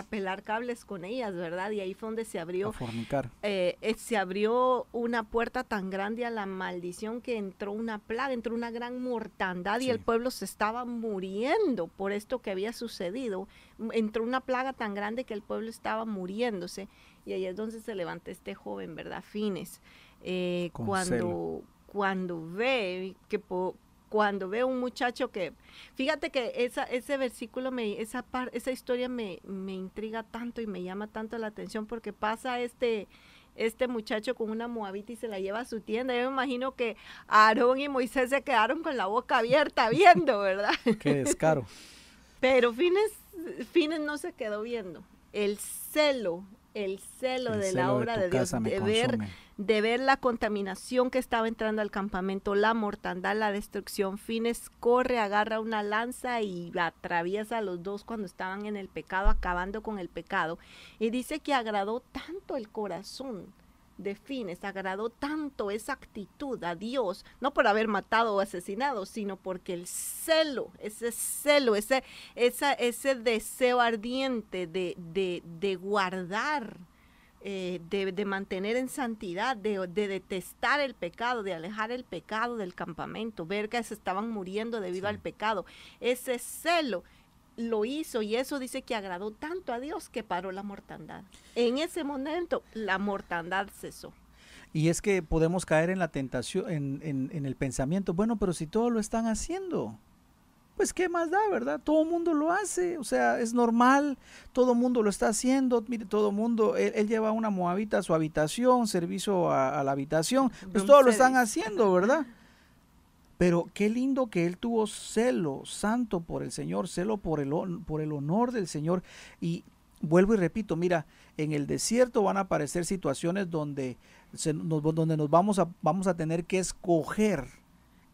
pelar cables con ellas, ¿verdad? Y ahí fue donde se abrió, fornicar. Eh, eh, se abrió una puerta tan grande a la maldición que entró una plaga, entró una gran mortandad y el pueblo se estaba muriendo por esto que había sucedido. Entró una plaga tan grande que el pueblo estaba muriéndose y ahí es donde se levanta este joven, ¿verdad? Fines. Eh, cuando, cuando ve que cuando ve un muchacho que fíjate que esa ese versículo me esa esa historia me, me intriga tanto y me llama tanto la atención porque pasa este este muchacho con una moabita y se la lleva a su tienda. Yo me imagino que Aarón y Moisés se quedaron con la boca abierta viendo, ¿verdad? Qué descaro. Pero Fines, Fines no se quedó viendo. El celo, el celo de la obra de, Dios, de ver de ver la contaminación que estaba entrando al campamento, la mortandad, la destrucción. Fines corre, agarra una lanza y atraviesa a los dos cuando estaban en el pecado, acabando con el pecado. Y dice que agradó tanto el corazón de Fines, agradó tanto esa actitud a Dios, no por haber matado o asesinado, sino porque el celo, ese celo, ese, ese deseo ardiente de, de, de guardar eh, de, mantener en santidad, de, detestar el pecado, de alejar el pecado del campamento, ver que se estaban muriendo debido al pecado. Ese celo lo hizo y eso dice que agradó tanto a Dios que paró la mortandad. En ese momento la mortandad cesó. Y es que podemos caer en la tentación, en, en el pensamiento, bueno, pero si todo lo están haciendo, pues qué más da, ¿verdad? Todo el mundo lo hace, o sea, es normal, todo el mundo lo está haciendo, mire, todo el mundo, él, lleva una moabita a su habitación, servicio a, la habitación, pues todos lo están haciendo, ¿verdad? Pero qué lindo que él tuvo celo santo por el Señor, celo por el, por el honor del Señor. Y vuelvo y repito, mira, en el desierto van a aparecer situaciones donde, donde nos vamos a, vamos a tener que escoger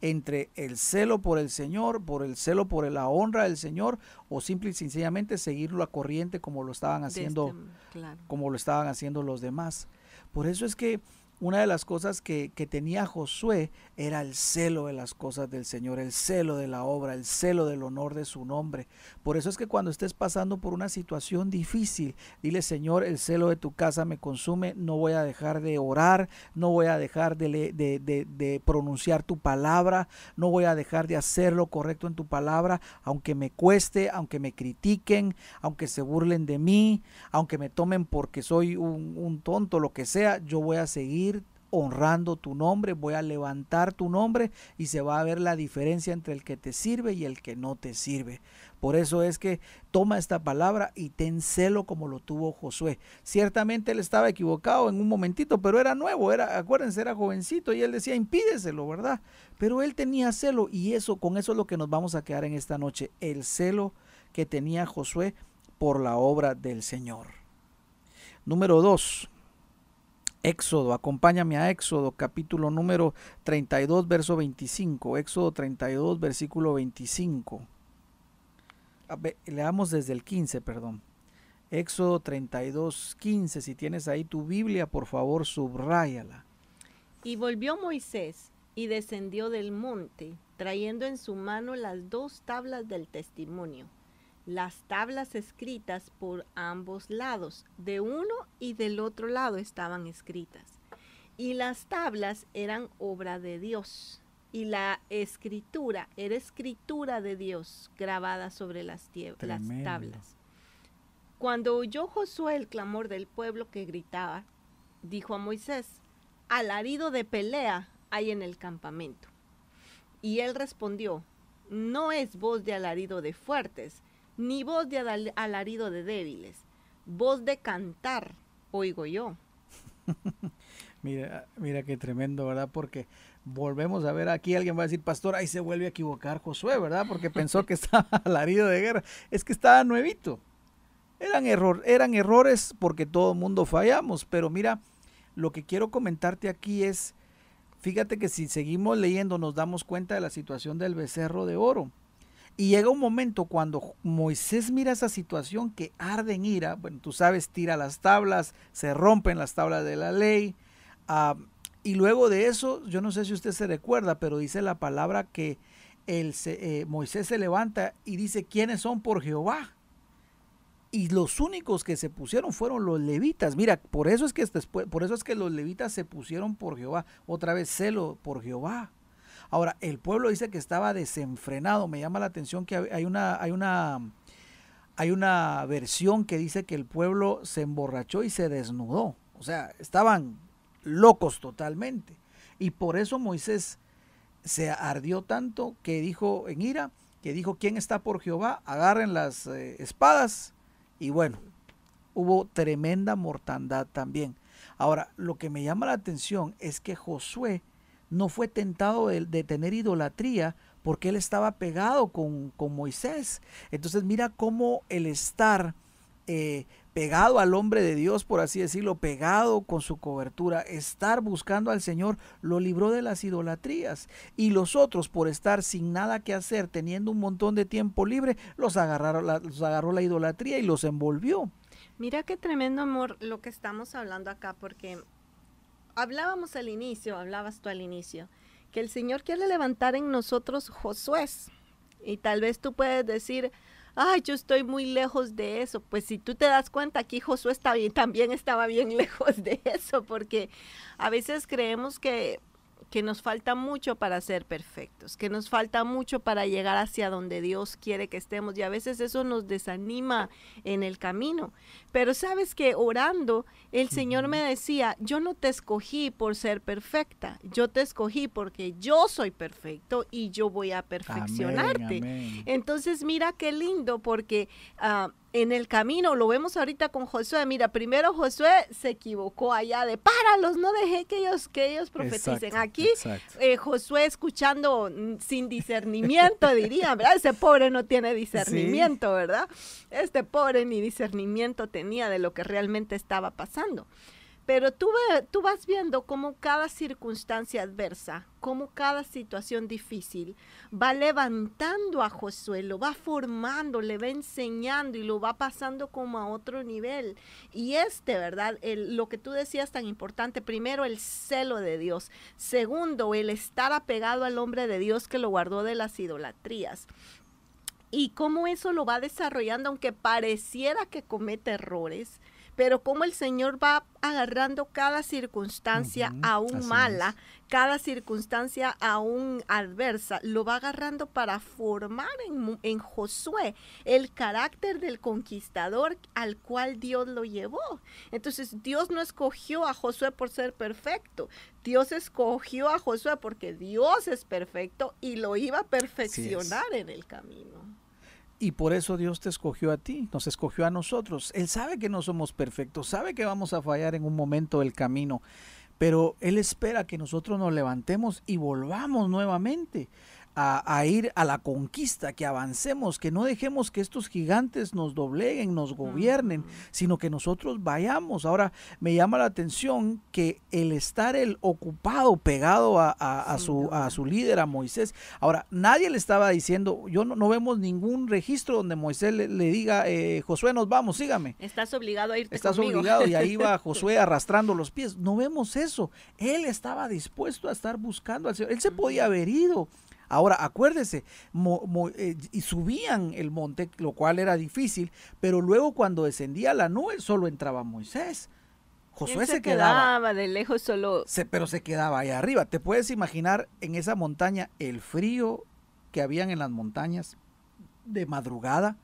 entre el celo por el Señor, por el celo por la honra del Señor, o simple y sencillamente seguir la corriente como lo estaban haciendo, como lo estaban haciendo los demás. Por eso es que una de las cosas que, tenía Josué era el celo de las cosas del Señor, el celo de la obra, el celo del honor de su nombre. Por eso es que cuando estés pasando por una situación difícil, dile Señor, el celo de tu casa me consume, no voy a dejar de orar, no voy a dejar de, de pronunciar tu palabra, no voy a dejar de hacer lo correcto en tu palabra, aunque me cueste, aunque me critiquen, aunque se burlen de mí, aunque me tomen porque soy un, un tonto, lo que sea, yo voy a seguir honrando tu nombre, voy a levantar tu nombre y se va a ver la diferencia entre el que te sirve y el que no te sirve. Por eso es que toma esta palabra y ten celo como lo tuvo Josué. Ciertamente él estaba equivocado en un momentito, pero era nuevo, era, acuérdense, era jovencito y él decía, impídeselo, ¿verdad? Pero él tenía celo y eso, con eso es lo que nos vamos a quedar en esta noche, el celo que tenía Josué por la obra del Señor. Número 2. Éxodo, acompáñame a Éxodo, capítulo número 32, verso 25. Éxodo 32, versículo 25. leamos desde el 15, perdón. Éxodo 32, 15. Si tienes ahí tu Biblia, por favor, subráyala. Y volvió Moisés y descendió del monte, trayendo en su mano las dos tablas del testimonio las tablas escritas por ambos lados, de uno y del otro lado estaban escritas. Y las tablas eran obra de Dios. Y la escritura era escritura de Dios grabada sobre las, las tablas. Cuando oyó Josué el clamor del pueblo que gritaba, dijo a Moisés, alarido de pelea hay en el campamento. Y él respondió, no es voz de alarido de fuertes, ni voz de alarido de débiles, voz de cantar oigo yo. mira, mira qué tremendo, ¿verdad? Porque volvemos a ver aquí, alguien va a decir, pastor, ahí se vuelve a equivocar Josué, ¿verdad? Porque pensó que estaba alarido de guerra. Es que estaba nuevito. Eran, error, eran errores porque todo mundo fallamos, pero mira, lo que quiero comentarte aquí es, fíjate que si seguimos leyendo nos damos cuenta de la situación del becerro de oro. Y llega un momento cuando Moisés mira esa situación que arde en ira, bueno, tú sabes, tira las tablas, se rompen las tablas de la ley. Y luego de eso, yo no sé si usted se recuerda, pero dice la palabra que eh, Moisés se levanta y dice, ¿quiénes son por Jehová? Y los únicos que se pusieron fueron los levitas. Mira, por eso es que por eso es que los levitas se pusieron por Jehová. Otra vez celo por Jehová. Ahora, el pueblo dice que estaba desenfrenado. Me llama la atención que hay una, hay una, hay una versión que dice que el pueblo se emborrachó y se desnudó. O sea, estaban locos totalmente. Y por eso Moisés se ardió tanto que dijo en ira, que dijo, ¿quién está por Jehová? Agarren las eh, espadas. Y bueno, hubo tremenda mortandad también. Ahora, lo que me llama la atención es que Josué no fue tentado de, tener idolatría porque él estaba pegado con, Moisés. Entonces mira cómo el estar eh, pegado al hombre de Dios, por así decirlo, pegado con su cobertura, estar buscando al Señor, lo libró de las idolatrías. Y los otros, por estar sin nada que hacer, teniendo un montón de tiempo libre, los, agarraron, los agarró la idolatría y los envolvió. Mira qué tremendo amor lo que estamos hablando acá, porque hablábamos al inicio, hablabas tú al inicio, que el Señor quiere levantar en nosotros Josué. Y tal vez tú puedes decir, ay, yo estoy muy lejos de eso. Pues si tú te das cuenta, aquí Josué está bien, también estaba bien lejos de eso, porque a veces creemos que que nos falta mucho para ser perfectos, que nos falta mucho para llegar hacia donde Dios quiere que estemos y a veces eso nos desanima en el camino. Pero sabes que orando, el Señor me decía, yo no te escogí por ser perfecta, yo te escogí porque yo soy perfecto y yo voy a perfeccionarte. Entonces mira qué lindo porque... Uh, en el camino, lo vemos ahorita con Josué, mira, primero Josué se equivocó allá de páralos, no dejé que ellos, que ellos profeticen. Aquí eh, Josué escuchando sin discernimiento, dirían, ¿verdad? Ese pobre no tiene discernimiento, ¿verdad? Este pobre ni discernimiento tenía de lo que realmente estaba pasando. Pero tú, tú vas viendo cómo cada circunstancia adversa, cómo cada situación difícil va levantando a Josué, lo va formando, le va enseñando y lo va pasando como a otro nivel. Y este, ¿verdad? Lo que tú decías tan importante, primero el celo de Dios, segundo el estar apegado al hombre de Dios que lo guardó de las idolatrías y cómo eso lo va desarrollando, aunque pareciera que comete errores, pero como el Señor va agarrando cada circunstancia aún mala, cada circunstancia aún adversa, lo va agarrando para formar en, en, Josué el carácter del conquistador al cual Dios lo llevó. Entonces Dios no escogió a Josué por ser perfecto, Dios escogió a Josué porque Dios es perfecto y lo iba a perfeccionar en el camino. Y por eso Dios te escogió a ti, nos escogió a nosotros. Él sabe que no somos perfectos, sabe que vamos a fallar en un momento del camino, pero Él espera que nosotros nos levantemos y volvamos nuevamente a, ir a la conquista, que avancemos, que no dejemos que estos gigantes nos dobleguen, nos gobiernen, sino que nosotros vayamos. Ahora, me llama la atención que el estar el ocupado, pegado a, su, a su líder, a Moisés, ahora, nadie le estaba diciendo, yo no, vemos ningún registro donde Moisés le, diga, eh, Josué, nos vamos, sígame. Estás obligado a irte Estás obligado y ahí va Josué arrastrando los pies. No vemos eso. Él estaba dispuesto a estar buscando al Señor. Él se podía haber ido Ahora, acuérdese, eh, y subían el monte, lo cual era difícil, pero luego cuando descendía la nube solo entraba Moisés. Josué se, quedaba, de lejos solo. pero se quedaba ahí arriba. ¿Te puedes imaginar en esa montaña el frío que habían en las montañas de madrugada?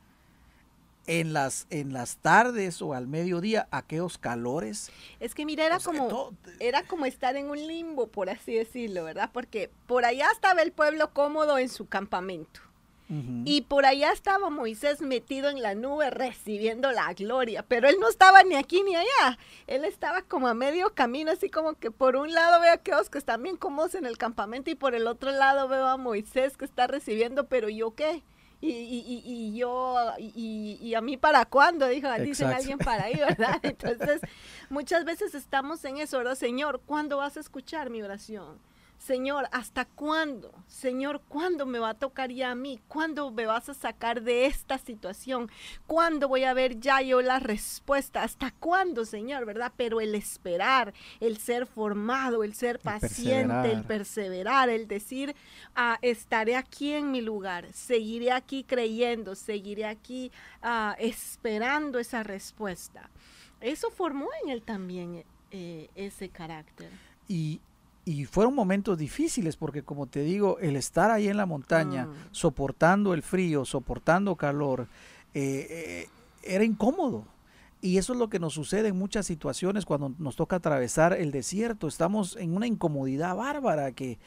En las, en las tardes o al mediodía aquellos calores. Es que mira, era como, era como estar en un limbo, por así decirlo, ¿verdad? Porque por allá estaba el pueblo cómodo en su campamento. Y por allá estaba Moisés metido en la nube recibiendo la gloria, pero él no estaba ni aquí ni allá. Él estaba como a medio camino, así como que por un lado veo a aquellos que están bien cómodos en el campamento y por el otro lado veo a Moisés que está recibiendo, pero yo qué? Y, y, y yo, y, a mí para cuándo, dijo, dicen alguien para ahí, ¿verdad? Entonces, muchas veces estamos en eso, ¿verdad? Señor, ¿cuándo vas a escuchar mi oración? Señor, ¿hasta cuándo? Señor, ¿cuándo me va a tocar ya a mí? ¿Cuándo me vas a sacar de esta situación? ¿Cuándo voy a ver ya yo la respuesta? ¿Hasta cuándo, Señor? ¿Verdad? Pero el esperar, el ser formado, el ser paciente, el perseverar, el decir, ah, estaré aquí en mi lugar, seguiré aquí creyendo, seguiré aquí ah, esperando esa respuesta. Eso formó en él también eh, ese carácter. Y y fueron momentos difíciles porque como te digo, el estar ahí en la montaña, mm. soportando el frío, soportando calor, eh, eh, era incómodo. Y eso es lo que nos sucede en muchas situaciones cuando nos toca atravesar el desierto. Estamos en una incomodidad bárbara que,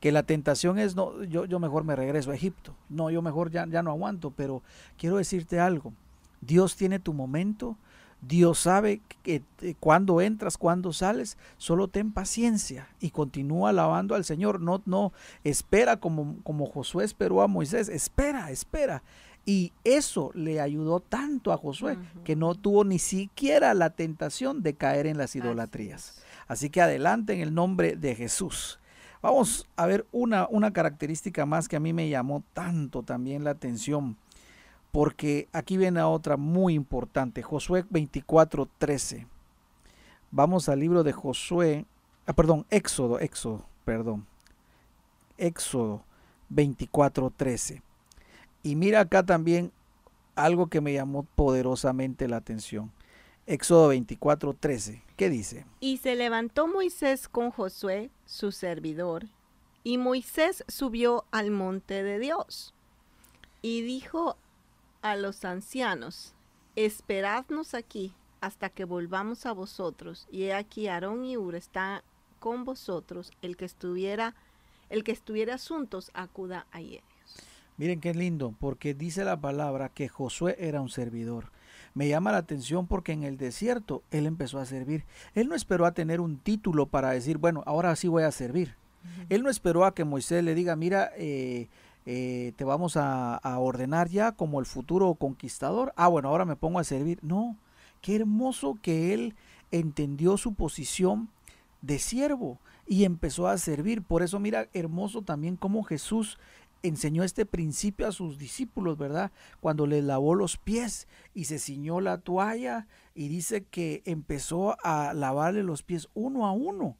que la tentación es, no, yo, yo mejor me regreso a Egipto. No, yo mejor ya, ya no aguanto. Pero quiero decirte algo. Dios tiene tu momento, Dios sabe que, eh, cuando entras, cuando sales, solo ten paciencia y continúa alabando al Señor. No, no, espera como, como Josué esperó a Moisés, espera, espera. Y eso le ayudó tanto a Josué que no tuvo ni siquiera la tentación de caer en las idolatrías. Así que adelante en el nombre de Jesús. Vamos a ver una, una característica más que a mí me llamó tanto también la atención porque aquí viene otra muy importante, Josué 24:13. Vamos al libro de Josué, ah, perdón, Éxodo, Éxodo, perdón. Éxodo 24:13. Y mira acá también algo que me llamó poderosamente la atención. Éxodo 24:13. ¿Qué dice? Y se levantó Moisés con Josué, su servidor, y Moisés subió al monte de Dios. Y dijo a los ancianos, esperadnos aquí hasta que volvamos a vosotros. Y he aquí Aarón y Ur están con vosotros. El que estuviera, el que estuviera asuntos, acuda a ellos. Miren qué lindo, porque dice la palabra que Josué era un servidor. Me llama la atención porque en el desierto él empezó a servir. Él no esperó a tener un título para decir, bueno, ahora sí voy a servir. Él no esperó a que Moisés le diga, mira, eh, eh, te vamos a, ordenar ya como el futuro conquistador. Ah, bueno, ahora me pongo a servir. No, qué hermoso que él entendió su posición de siervo y empezó a servir. Por eso mira, hermoso también cómo Jesús enseñó este principio a sus discípulos, ¿verdad? Cuando les lavó los pies y se ciñó la toalla y dice que empezó a lavarle los pies uno a uno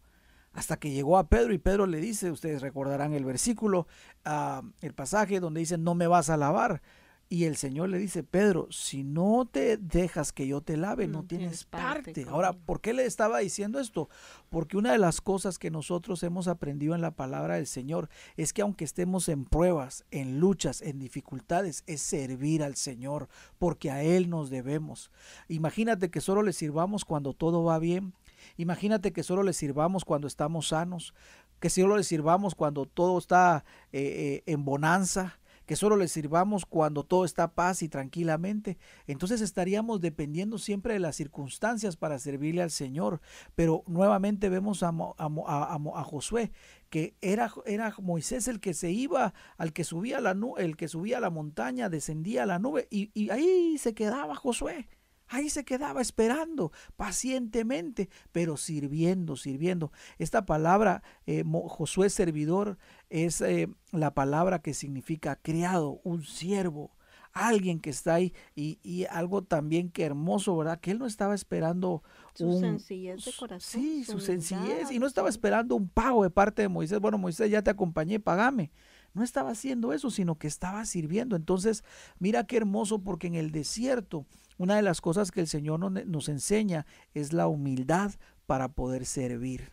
hasta que llegó a Pedro y Pedro le dice, ustedes recordarán el versículo, ah, el pasaje donde dice, no me vas a lavar. Y el Señor le dice, Pedro, si no te dejas que yo te lave, no, tienes, parte. Ahora, ¿por qué le estaba diciendo esto? Porque una de las cosas que nosotros hemos aprendido en la palabra del Señor es que aunque estemos en pruebas, en luchas, en dificultades, es servir al Señor, porque a Él nos debemos. Imagínate que solo le sirvamos cuando todo va bien. Imagínate que solo le sirvamos cuando estamos sanos, que solo le sirvamos cuando todo está eh, eh, en bonanza que solo le sirvamos cuando todo está paz y tranquilamente. Entonces estaríamos dependiendo siempre de las circunstancias para servirle al Señor. Pero nuevamente vemos a, a, Josué, que era, Moisés el que se iba, al que subía la el que subía la montaña, descendía la nube, y, y ahí se quedaba Josué. Ahí se quedaba esperando pacientemente, pero sirviendo, sirviendo. Esta palabra, eh, Josué servidor, es eh, la palabra que significa criado, un siervo, alguien que está ahí y, algo también que hermoso, ¿verdad? Que él no estaba esperando su sencillez de corazón. Sí, su, sencillez y no estaba esperando un pago de parte de Moisés. Bueno, Moisés, ya te acompañé, pagame. No estaba haciendo eso, sino que estaba sirviendo. Entonces, mira qué hermoso porque en el desierto una de las cosas que el Señor nos enseña es la humildad para poder servir.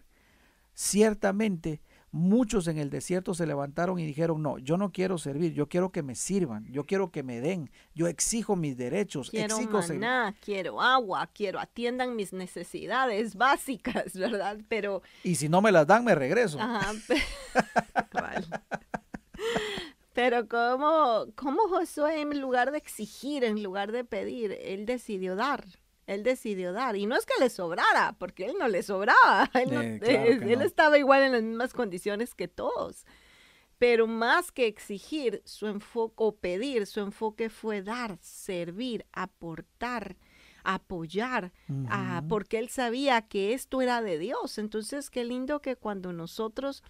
Ciertamente, muchos en el desierto se levantaron y dijeron, no, yo no quiero servir, yo quiero que me sirvan, yo quiero que me den, yo exijo mis derechos. Quiero maná, quiero agua, quiero atiendan mis necesidades básicas, ¿verdad? Pero... Y si no me las dan, me regreso. Ajá, Pero como, como Josué, en lugar de exigir, en lugar de pedir, él decidió dar. Él decidió dar. Y no es que le sobrara, porque él no le sobraba. Él, él estaba igual en las mismas condiciones que todos. Pero más que exigir su enfoque o pedir, su enfoque fue dar, servir, aportar, apoyar, porque él sabía que esto era de Dios. Entonces, qué lindo que cuando nosotros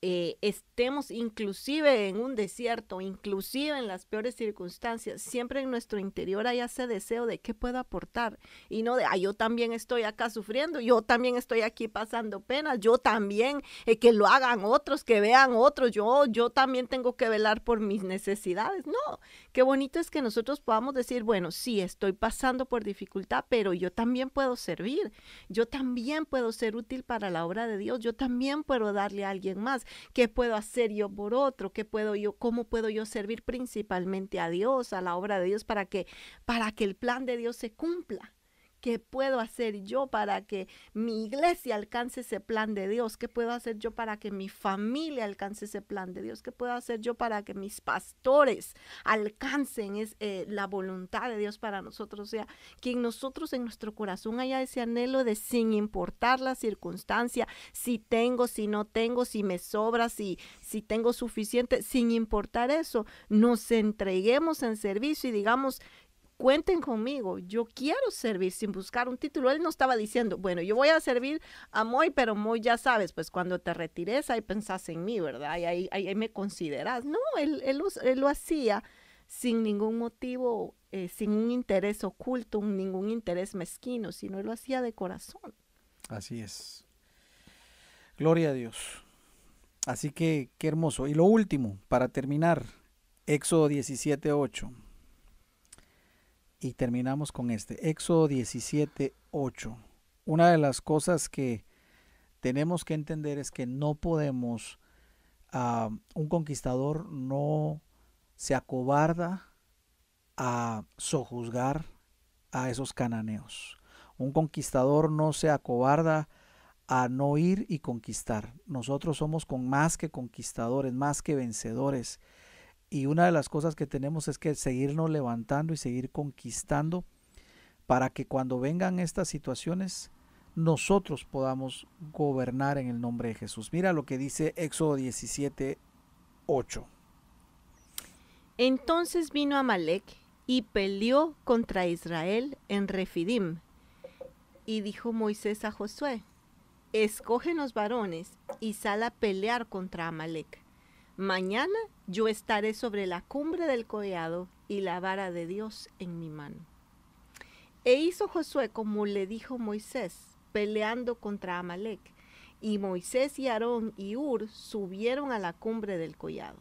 eh, estemos inclusive en un desierto, inclusive en las peores circunstancias, siempre en nuestro interior hay ese deseo de qué puedo aportar y no de, ah, yo también estoy acá sufriendo, yo también estoy aquí pasando penas, yo también, eh, que lo hagan otros, que vean otros, yo, yo también tengo que velar por mis necesidades. No, qué bonito es que nosotros podamos decir, bueno, sí, estoy pasando por dificultad, pero yo también puedo servir, yo también puedo ser útil para la obra de Dios, yo también puedo darle a alguien más. ¿Qué puedo hacer yo por otro? ¿Qué puedo yo, cómo puedo yo servir principalmente a Dios, a la obra de Dios para que, para que el plan de Dios se cumpla? ¿Qué puedo hacer yo para que mi iglesia alcance ese plan de Dios? ¿Qué puedo hacer yo para que mi familia alcance ese plan de Dios? ¿Qué puedo hacer yo para que mis pastores alcancen es, eh, la voluntad de Dios para nosotros? O sea, que en nosotros, en nuestro corazón, haya ese anhelo de sin importar la circunstancia, si tengo, si no tengo, si me sobra, si, si tengo suficiente, sin importar eso, nos entreguemos en servicio y digamos, cuenten conmigo, yo quiero servir sin buscar un título. Él no estaba diciendo, bueno, yo voy a servir a Moy, pero Moy ya sabes, pues cuando te retires ahí pensás en mí, ¿verdad? Y ahí, ahí, me consideras. No, él, él, lo hacía sin ningún motivo, eh, sin un interés oculto, ningún interés mezquino, sino él lo hacía de corazón. Así es. Gloria a Dios. Así que qué hermoso. Y lo último, para terminar, Éxodo 17, 8 y terminamos con este. Éxodo 17, 8. Una de las cosas que tenemos que entender es que no podemos, uh, un conquistador no se acobarda a sojuzgar a esos cananeos. Un conquistador no se acobarda a no ir y conquistar. Nosotros somos con más que conquistadores, más que vencedores. Y una de las cosas que tenemos es que seguirnos levantando y seguir conquistando para que cuando vengan estas situaciones nosotros podamos gobernar en el nombre de Jesús. Mira lo que dice Éxodo 17, 8. Entonces vino Amalek y peleó contra Israel en Refidim. Y dijo Moisés a Josué, escógenos varones y sal a pelear contra Amalek. Mañana yo estaré sobre la cumbre del collado y la vara de Dios en mi mano. E hizo Josué como le dijo Moisés, peleando contra Amalek. Y Moisés y Aarón y Ur subieron a la cumbre del collado.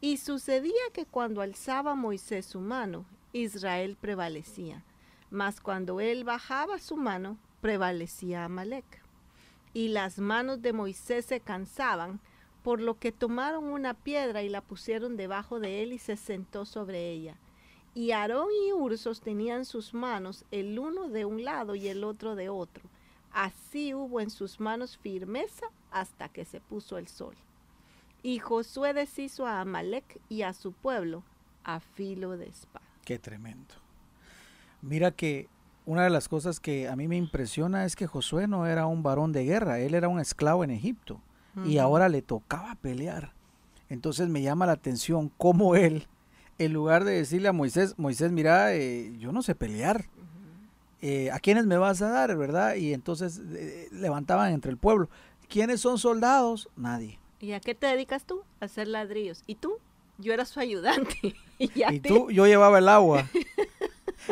Y sucedía que cuando alzaba Moisés su mano, Israel prevalecía, mas cuando él bajaba su mano, prevalecía Amalek. Y las manos de Moisés se cansaban, por lo que tomaron una piedra y la pusieron debajo de él y se sentó sobre ella. Y Aarón y Ur sostenían sus manos, el uno de un lado y el otro de otro. Así hubo en sus manos firmeza hasta que se puso el sol. Y Josué deshizo a Amalek y a su pueblo a filo de espada. Qué tremendo. Mira que una de las cosas que a mí me impresiona es que Josué no era un varón de guerra, él era un esclavo en Egipto y ahora le tocaba pelear. Entonces me llama la atención cómo él, en lugar de decirle a Moisés, Moisés, mira, eh, yo no sé pelear, eh, ¿a quiénes me vas a dar, verdad? Y entonces eh, levantaban entre el pueblo, ¿quiénes son soldados? Nadie. ¿Y a qué te dedicas tú? A hacer ladrillos. ¿Y tú? Yo era su ayudante. y, tú, yo llevaba el agua.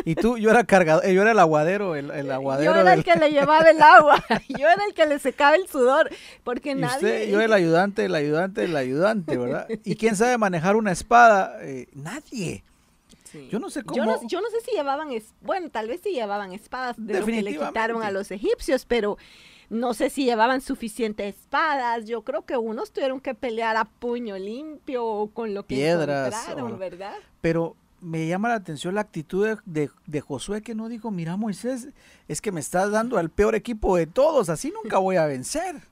Y tú, yo era cargador, yo era el aguadero, el, el aguadero. Yo era el que le llevaba el agua, yo era el que le secaba el sudor, porque nadie... Usted, yo era el ayudante, el ayudante, el ayudante, ¿verdad? ¿Y quién sabe manejar una espada? Eh, nadie. Yo no sé cómo. Yo no, yo no, sé si llevaban, es, bueno, tal vez sí llevaban espadas de lo que le quitaron a los egipcios, pero no sé si llevaban suficientes espadas. Yo creo que unos tuvieron que pelear a puño limpio o con lo que Piedras, encontraron, ¿verdad? Pero me llama la atención la actitud de, de, Josué que no dijo, mira Moisés, es que me estás dando al peor equipo de todos, así nunca voy a vencer.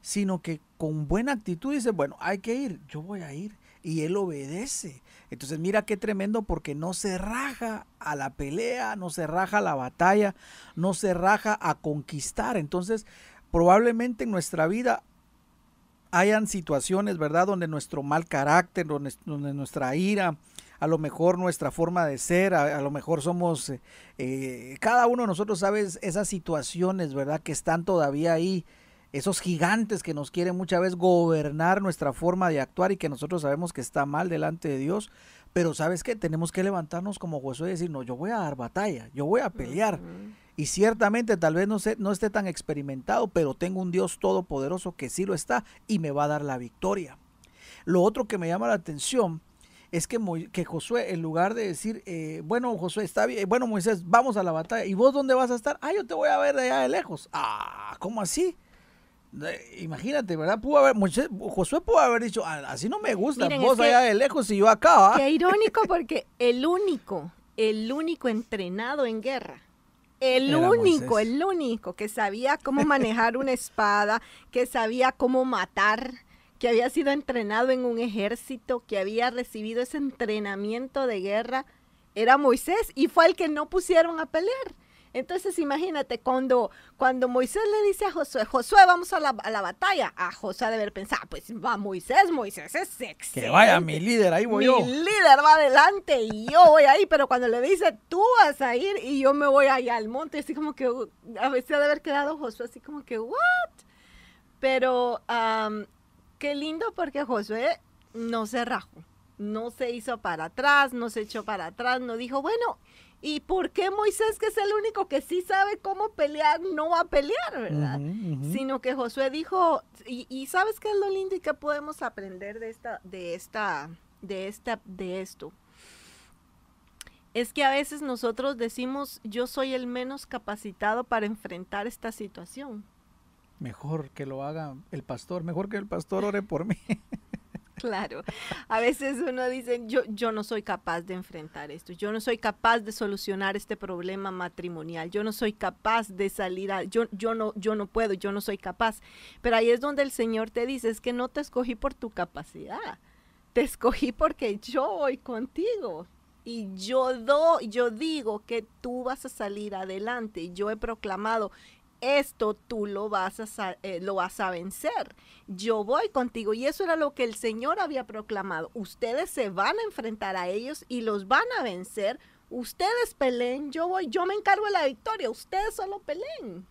Sino que con buena actitud dice, bueno, hay que ir, yo voy a ir. Y él obedece. Entonces mira qué tremendo porque no se raja a la pelea, no se raja a la batalla, no se raja a conquistar. Entonces probablemente en nuestra vida hayan situaciones, ¿verdad? Donde nuestro mal carácter, donde, nuestra ira, a lo mejor nuestra forma de ser, a, lo mejor somos, eh, eh, cada uno de nosotros sabe esas situaciones, ¿verdad? Que están todavía ahí esos gigantes que nos quieren muchas veces gobernar nuestra forma de actuar y que nosotros sabemos que está mal delante de Dios. Pero sabes que tenemos que levantarnos como Josué y decir, no, yo voy a dar batalla, yo voy a pelear. Y ciertamente tal vez no, sé, no esté tan experimentado, pero tengo un Dios todopoderoso que sí lo está y me va a dar la victoria. Lo otro que me llama la atención es que, que Josué, en lugar de decir, eh, bueno, Josué, está bien, bueno, Moisés, vamos a la batalla, ¿y vos dónde vas a estar? Ah, yo te voy a ver de allá de lejos. Ah, ¿cómo así? Imagínate, ¿verdad? Pudo haber, Josué pudo haber dicho, ah, así no me gusta, vos allá de lejos y yo acá. Qué irónico porque el único, el único entrenado en guerra, el único, el único que sabía cómo manejar una espada, que sabía cómo matar, que había sido entrenado en un ejército, que había recibido ese entrenamiento de guerra, era Moisés y fue el que no pusieron a pelear. Entonces imagínate, cuando, cuando Moisés le dice a Josué, Josué, vamos a la, batalla, a Josué debe pensar, pues va Moisés, Moisés es sexy. Que vaya mi líder, ahí voy yo. Mi líder va adelante y yo voy ahí, pero cuando le dice, tú vas a ir y yo me voy allá al monte, así como que, a veces de haber quedado Josué así como que, ¿what? Pero qué lindo porque Josué no se rajó, no se hizo para atrás, no se echó para atrás, no dijo, bueno, ¿Y por qué Moisés, que es el único que sí sabe cómo pelear, no va a pelear, verdad? Sino que Josué dijo, y, sabes qué es lo lindo y qué podemos aprender de esta, de esta, de esta, de esto. Es que a veces nosotros decimos, yo soy el menos capacitado para enfrentar esta situación. Mejor que lo haga el pastor, mejor que el pastor ore por mí. Claro, a veces uno dice, yo, yo no soy capaz de enfrentar esto, yo no soy capaz de solucionar este problema matrimonial, yo no soy capaz de salir a, yo, yo, no, yo no puedo, yo no soy capaz. Pero ahí es donde el Señor te dice, es que no te escogí por tu capacidad, te escogí porque yo voy contigo. Y yo, do, yo digo que tú vas a salir adelante. Yo he proclamado esto tú lo vas a, eh, lo vas a vencer. Yo voy contigo. Y eso era lo que el Señor había proclamado. Ustedes se van a enfrentar a ellos y los van a vencer. Ustedes peleen, yo voy, yo me encargo de la victoria. Ustedes solo peleen.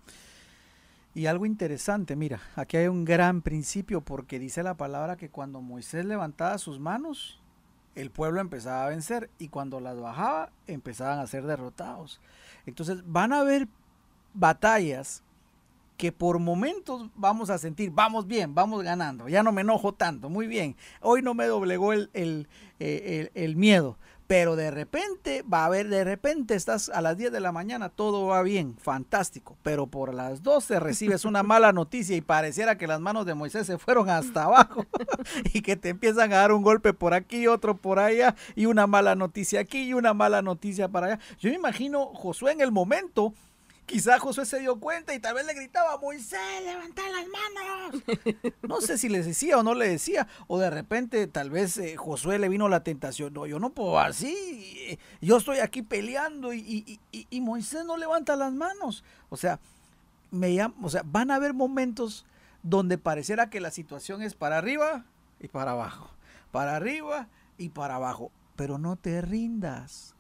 Y algo interesante, mira, aquí hay un gran principio porque dice la palabra que cuando Moisés levantaba sus manos, el pueblo empezaba a vencer y cuando las bajaba empezaban a ser derrotados. Entonces van a haber batallas que por momentos vamos a sentir, vamos bien, vamos ganando, ya no me enojo tanto, muy bien, hoy no me doblegó el, el, eh, el miedo, pero de repente va a haber, de repente estás a las 10 de la mañana, todo va bien, fantástico, pero por las 12 recibes una mala noticia y pareciera que las manos de Moisés se fueron hasta abajo y que te empiezan a dar un golpe por aquí, otro por allá y una mala noticia aquí y una mala noticia para allá. Yo me imagino Josué en el momento Quizá Josué se dio cuenta y tal vez le gritaba, Moisés, levanta las manos. No sé si le decía o no le decía, o de repente tal vez eh, Josué le vino la tentación, no, yo no puedo así, yo estoy aquí peleando y, Moisés no levanta las manos. O sea, me o sea, van a haber momentos donde pareciera que la situación es para arriba y para abajo, para arriba y para abajo, pero no te rindas,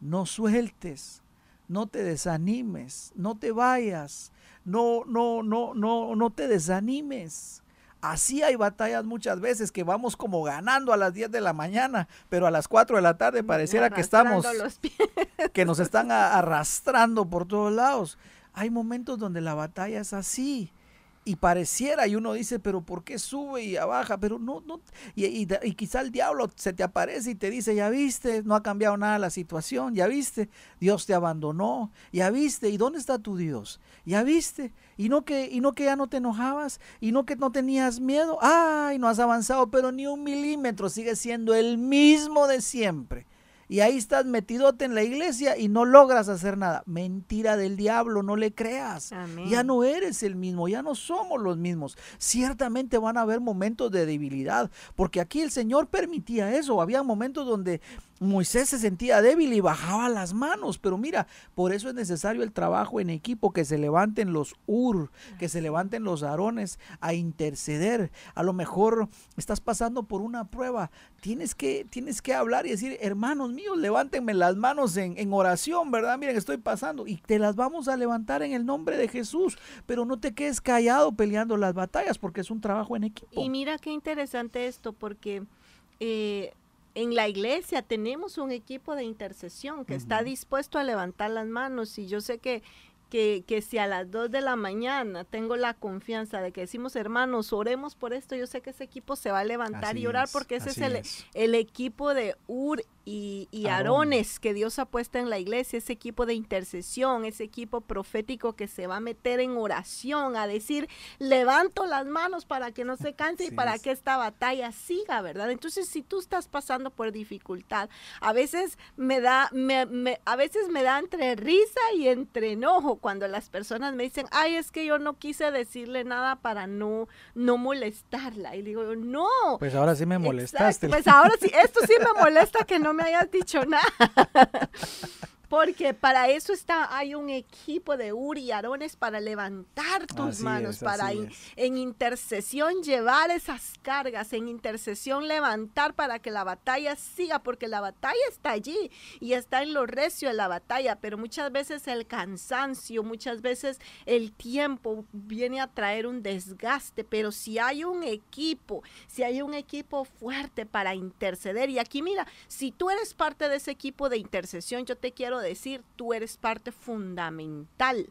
no sueltes no te desanimes, no te vayas, no, no, no, no, no te desanimes. Así hay batallas muchas veces que vamos como ganando a las 10 de la mañana, pero a las 4 de la tarde pareciera que estamos, que nos están arrastrando por todos lados. Hay momentos donde la batalla es así y pareciera, y uno dice, pero ¿por qué sube y baja? Pero no, no, y, y, quizá el diablo se te aparece y te dice, ya viste, no ha cambiado nada la situación, ya viste, Dios te abandonó, ya viste, ¿y dónde está tu Dios? Ya viste, y no que, y no que ya no te enojabas, y no que no tenías miedo, ay, no has avanzado, pero ni un milímetro, sigue siendo el mismo de siempre y ahí estás metidote en la iglesia y no logras hacer nada. Mentira del diablo, no le creas. Ya no eres el mismo, ya no somos los mismos. Ciertamente van a haber momentos de debilidad, porque aquí el Señor permitía eso. Había momentos donde Moisés se sentía débil y bajaba las manos, pero mira, por eso es necesario el trabajo en equipo, que se levanten los ur, que se levanten los arones a interceder. A lo mejor estás pasando por una prueba, tienes que, tienes que hablar y decir, hermanos levántenme las manos en, en oración, ¿verdad? Miren, estoy pasando y te las vamos a levantar en el nombre de Jesús, pero no te quedes callado peleando las batallas porque es un trabajo en equipo. Y mira qué interesante esto, porque... Eh, en la iglesia tenemos un equipo de intercesión que está dispuesto a levantar las manos y yo sé que, que, que, si a las 2 de la mañana tengo la confianza de que decimos hermanos, oremos por esto, yo sé que ese equipo se va a levantar y orar porque ese es el, el, equipo de Ur y, y Arones que Dios ha puesto en la iglesia, ese equipo de intercesión, ese equipo profético que se va a meter en oración, a decir, levanto las manos para que no se canse y para que esta batalla siga, ¿verdad? Entonces, si tú estás pasando por dificultad, a veces me da, me, a veces me da entre risa y entre enojo cuando las personas me dicen, ay, es que yo no quise decirle nada para no, no molestarla. Y digo, no. Pues ahora sí me molestaste. pues ahora sí, esto sí me molesta que no me hayas dicho nada. Porque para eso está, hay un equipo de Uri y Arones para levantar tus manos, para en intercesión llevar esas cargas, en intercesión levantar para que la batalla siga, porque la batalla está allí y está en lo recio de la batalla, pero muchas veces el cansancio, muchas veces el tiempo viene a traer un desgaste, pero si hay un equipo, si hay un equipo fuerte para interceder, y aquí mira, si tú eres parte de ese equipo de intercesión, yo te quiero decir, tú eres parte fundamental,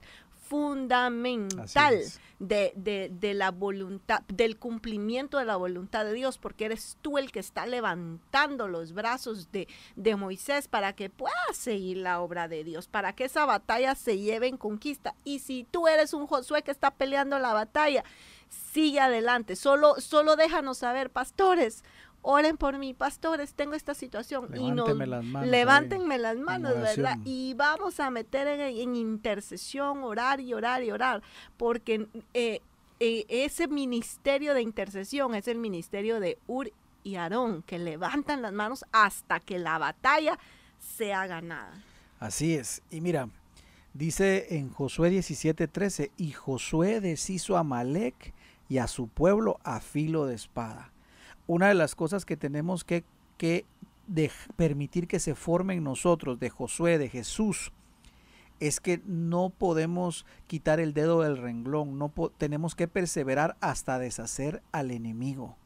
fundamental de, de, la voluntad, del cumplimiento de la voluntad de Dios, porque eres tú el que está levantando los brazos de, de Moisés para que pueda seguir la obra de Dios, para que esa batalla se lleve en conquista. Y si tú eres un Josué que está peleando la batalla, sigue adelante. Solo, solo déjanos saber, pastores, oren por mí, pastores, tengo esta situación. Levántenme las manos. Levántenme las manos, ¿verdad? Y vamos a meter en, intercesión, orar y orar y orar, porque eh, eh, ese ministerio de intercesión es el ministerio de Ur y Aarón, que levantan las manos hasta que la batalla sea ganada. Así es. Y mira, dice en Josué 17:13, y Josué deshizo a Malek y a su pueblo a filo de espada una de las cosas que tenemos que, permitir que se forme en nosotros, de Josué, de Jesús, es que no podemos quitar el dedo del renglón, no tenemos que perseverar hasta deshacer al enemigo.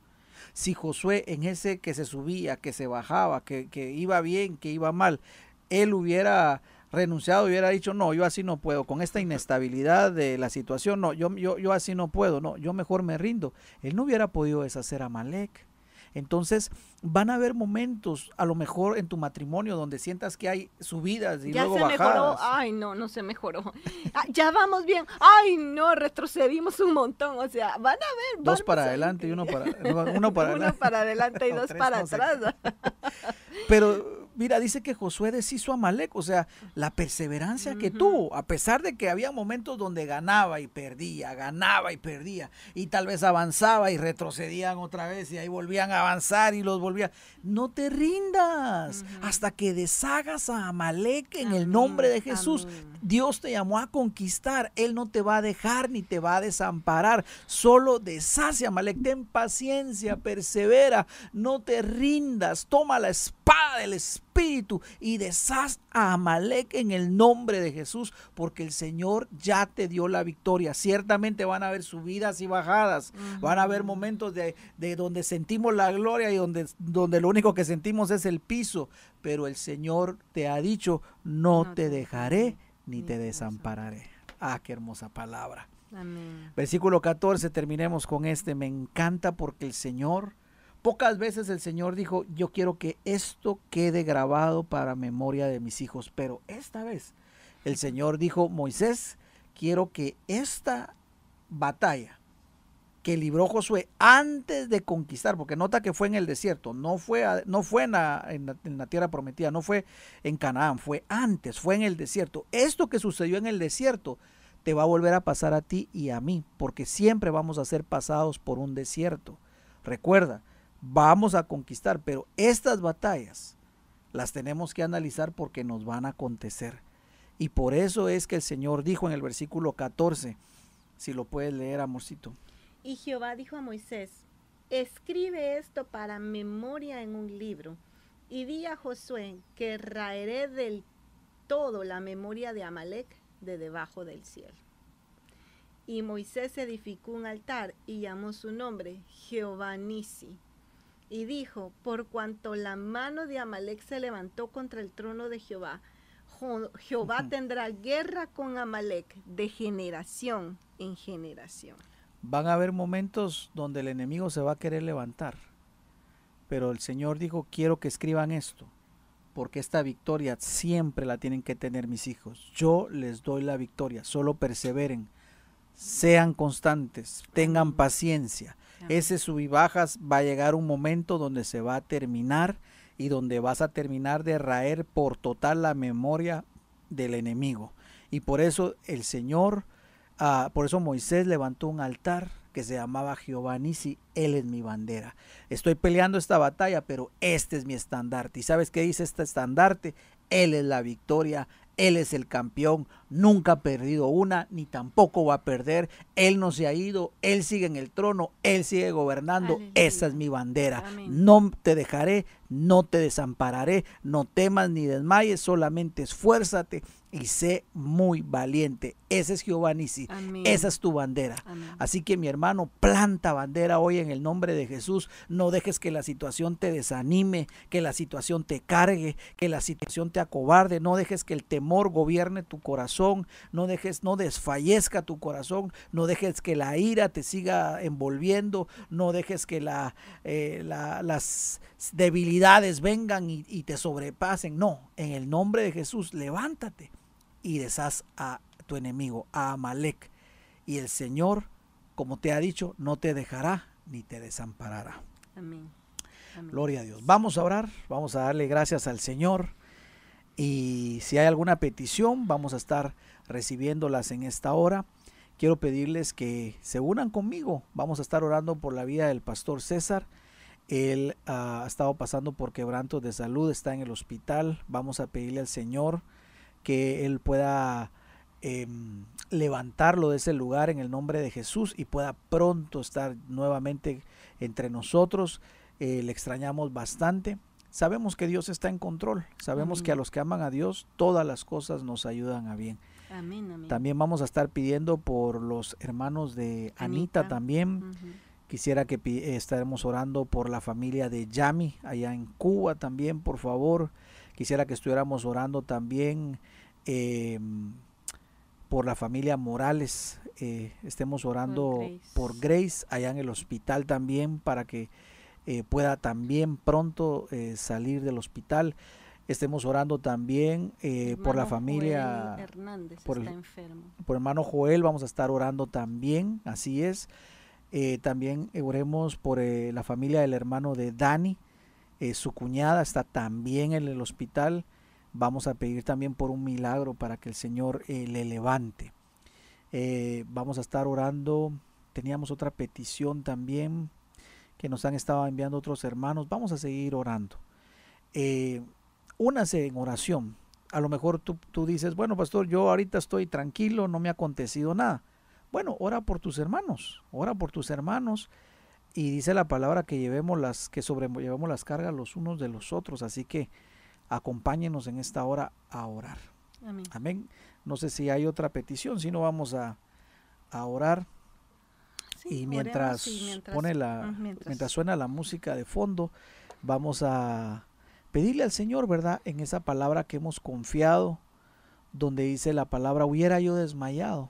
Si Josué en ese que se subía, que se bajaba, que, que iba bien, que iba mal, él hubiera renunciado hubiera dicho, no, yo así no puedo, con esta inestabilidad de la situación, no, yo, yo, yo así no puedo, no, yo mejor me rindo. Él no hubiera podido deshacer a Malek. Entonces van a haber momentos, a lo mejor en tu matrimonio, donde sientas que hay subidas y ya luego se mejoró, ay no, no se mejoró. Ah, ya vamos bien, ay no, retrocedimos un montón. O sea, van a ver. Dos para adelante y uno para, uno para, uno para adelante y dos para atrás. Pero mira, dice que Josué deshizo a Malek, o sea, la perseverancia que tuvo, a pesar de que había momentos donde ganaba y perdía, ganaba y perdía, y tal vez avanzaba y retrocedían otra vez y ahí volvían a avanzar y los volvían. No te rindas hasta que deshagas a Amalek en el nombre de Jesús. Dios te llamó a conquistar, Él no te va a dejar ni te va a desamparar, solo deshace a Amalek, ten paciencia, persevera, no te rindas, toma la espada del Espíritu espíritu y deshaz a Amalek en el nombre de Jesús, porque el Señor ya te dio la victoria. Ciertamente van a haber subidas y bajadas, van a haber momentos de, donde sentimos la gloria y donde, donde lo único que sentimos es el piso, pero el Señor te ha dicho, no, te dejaré ni te desampararé. Ah, qué hermosa palabra. Versículo 14, terminemos con este. Me encanta porque el Señor Pocas veces el Señor dijo, yo quiero que esto quede grabado para memoria de mis hijos, pero esta vez el Señor dijo, Moisés, quiero que esta batalla que libró Josué antes de conquistar, porque nota que fue en el desierto, no fue, no fue en, la, en la tierra prometida, no fue en Canaán, fue antes, fue en el desierto. Esto que sucedió en el desierto te va a volver a pasar a ti y a mí, porque siempre vamos a ser pasados por un desierto. Recuerda, vamos a conquistar, pero estas batallas las tenemos que analizar porque nos van a acontecer. Y por eso es que el Señor dijo en el versículo 14, si lo puedes leer, amorcito. Y Jehová dijo a Moisés, escribe esto para memoria en un libro, y di a Josué que raeré del todo la memoria de Amalek de debajo del cielo. Y Moisés edificó un altar y llamó su nombre Jehová Nisi, y dijo, por cuanto la mano de Amalek se levantó contra el trono de Jehová, Jehová tendrá guerra con Amalek de generación en generación. Van a haber momentos donde el enemigo se va a querer levantar, pero el Señor dijo, quiero que escriban esto, porque esta victoria siempre la tienen que tener mis hijos. Yo les doy la victoria, solo perseveren, sean constantes, tengan paciencia ese sub y bajas va a llegar un momento donde se va a terminar y donde vas a terminar de raer por total la memoria del enemigo. Y por eso el Señor, ah, por eso Moisés levantó un altar que se llamaba Jehová Nisi, Él es mi bandera. Estoy peleando esta batalla, pero este es mi estandarte. ¿Y sabes qué dice este estandarte? Él es la victoria, él es el campeón, nunca ha perdido una, ni tampoco va a perder. Él no se ha ido, Él sigue en el trono, Él sigue gobernando. Esa es mi bandera. No te dejaré, no te desampararé, no temas ni desmayes, solamente esfuérzate y sé muy valiente. Ese es Jehová Nisi. Esa es tu bandera. Así que mi hermano, planta bandera hoy en el nombre de Jesús. No dejes que la situación te desanime, que la situación te cargue, que la situación te acobarde. No dejes que el temor gobierne tu corazón. No dejes, no desfallezca tu corazón. No dejes que la ira te siga envolviendo. No dejes que la, eh, las debilidades vengan y, y te sobrepasen. No, en el nombre de Jesús, levántate y deshaz a tu enemigo, a Amalek. Y el Señor, como te ha dicho, no te dejará ni te desamparará. Amén. Gloria a Dios. Vamos a orar, vamos a darle gracias al Señor. Y si hay alguna petición, vamos a estar recibiéndolas en esta hora. Quiero pedirles que se unan conmigo. Vamos a estar orando por la vida del pastor César. Él ah, ha estado pasando por quebrantos de salud, está en el hospital. Vamos a pedirle al Señor que Él pueda em, levantarlo de ese lugar en el nombre de Jesús y pueda pronto estar nuevamente entre nosotros. Eh, le extrañamos bastante. Sabemos que Dios está en control. Sabemos que a los que aman a Dios todas las cosas nos ayudan a bien. También vamos a estar pidiendo por los hermanos de Anita, también. Quisiera que estaremos orando por la familia de Yami allá en Cuba también, por favor. Quisiera que estuviéramos orando también em, por la familia Morales, eh, estemos orando por Grace. allá en el hospital también para que eh, pueda también pronto eh, salir del hospital. Estemos orando también por la familia Hernández por, está enfermo. por hermano Joel, vamos a estar orando también, así es. también oremos por la familia del hermano de Dani, su cuñada está también en el hospital. Vamos a pedir también por un milagro para que el Señor le levante. Eh, vamos a estar orando. Teníamos otra petición también que nos han estado enviando otros hermanos. Vamos a seguir orando. Eh, únase en oración. A lo mejor tú, tú dices, bueno, pastor, yo ahorita estoy tranquilo, no me ha acontecido nada. Bueno, ora por tus hermanos, ora por tus hermanos. Y dice la palabra que llevemos las, que sobrellevemos las cargas los unos de los otros. Así que acompáñenos en esta hora a orar. Amén. Amén. No sé si hay otra petición, si no vamos a, orar. y, mientras pone la, mientras. suena la música de fondo, vamos a pedirle al Señor, ¿verdad? En esa palabra que hemos confiado, donde dice la palabra, hubiera yo desmayado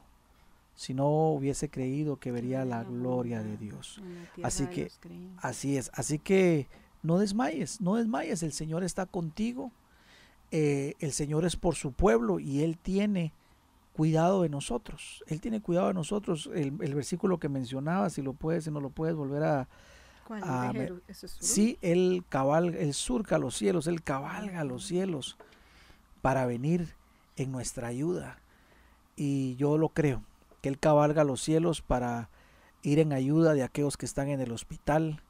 si no hubiese creído que vería la gloria de Dios. Así que, así es, así que no desmayes, no desmayes, el Señor está contigo. Eh, el Señor es por su pueblo y Él tiene cuidado de nosotros. Él tiene cuidado de nosotros. El, versículo que mencionaba, si lo puedes, si no lo puedes volver a... sí, Él cabalga, Él surca los cielos, Él cabalga los cielos para venir en nuestra ayuda. Y yo lo creo, que Él cabalga los cielos para ir en ayuda de aquellos que están en el hospital,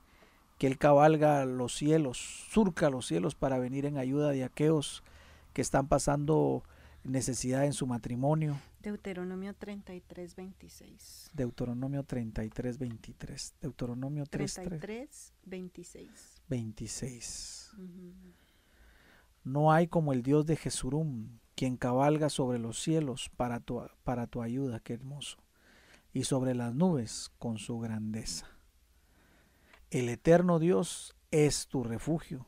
que Él cabalga los cielos, surca los cielos para venir en ayuda de aquellos que están pasando necesidad en su matrimonio. Deuteronomio 33, 26. Deuteronomio 33, 23. Deuteronomio 33, 26. 26. No hay como el Dios de Jesurum, quien cabalga sobre los cielos para tu, para tu ayuda, qué hermoso, y sobre las nubes con su grandeza. El eterno Dios es tu refugio.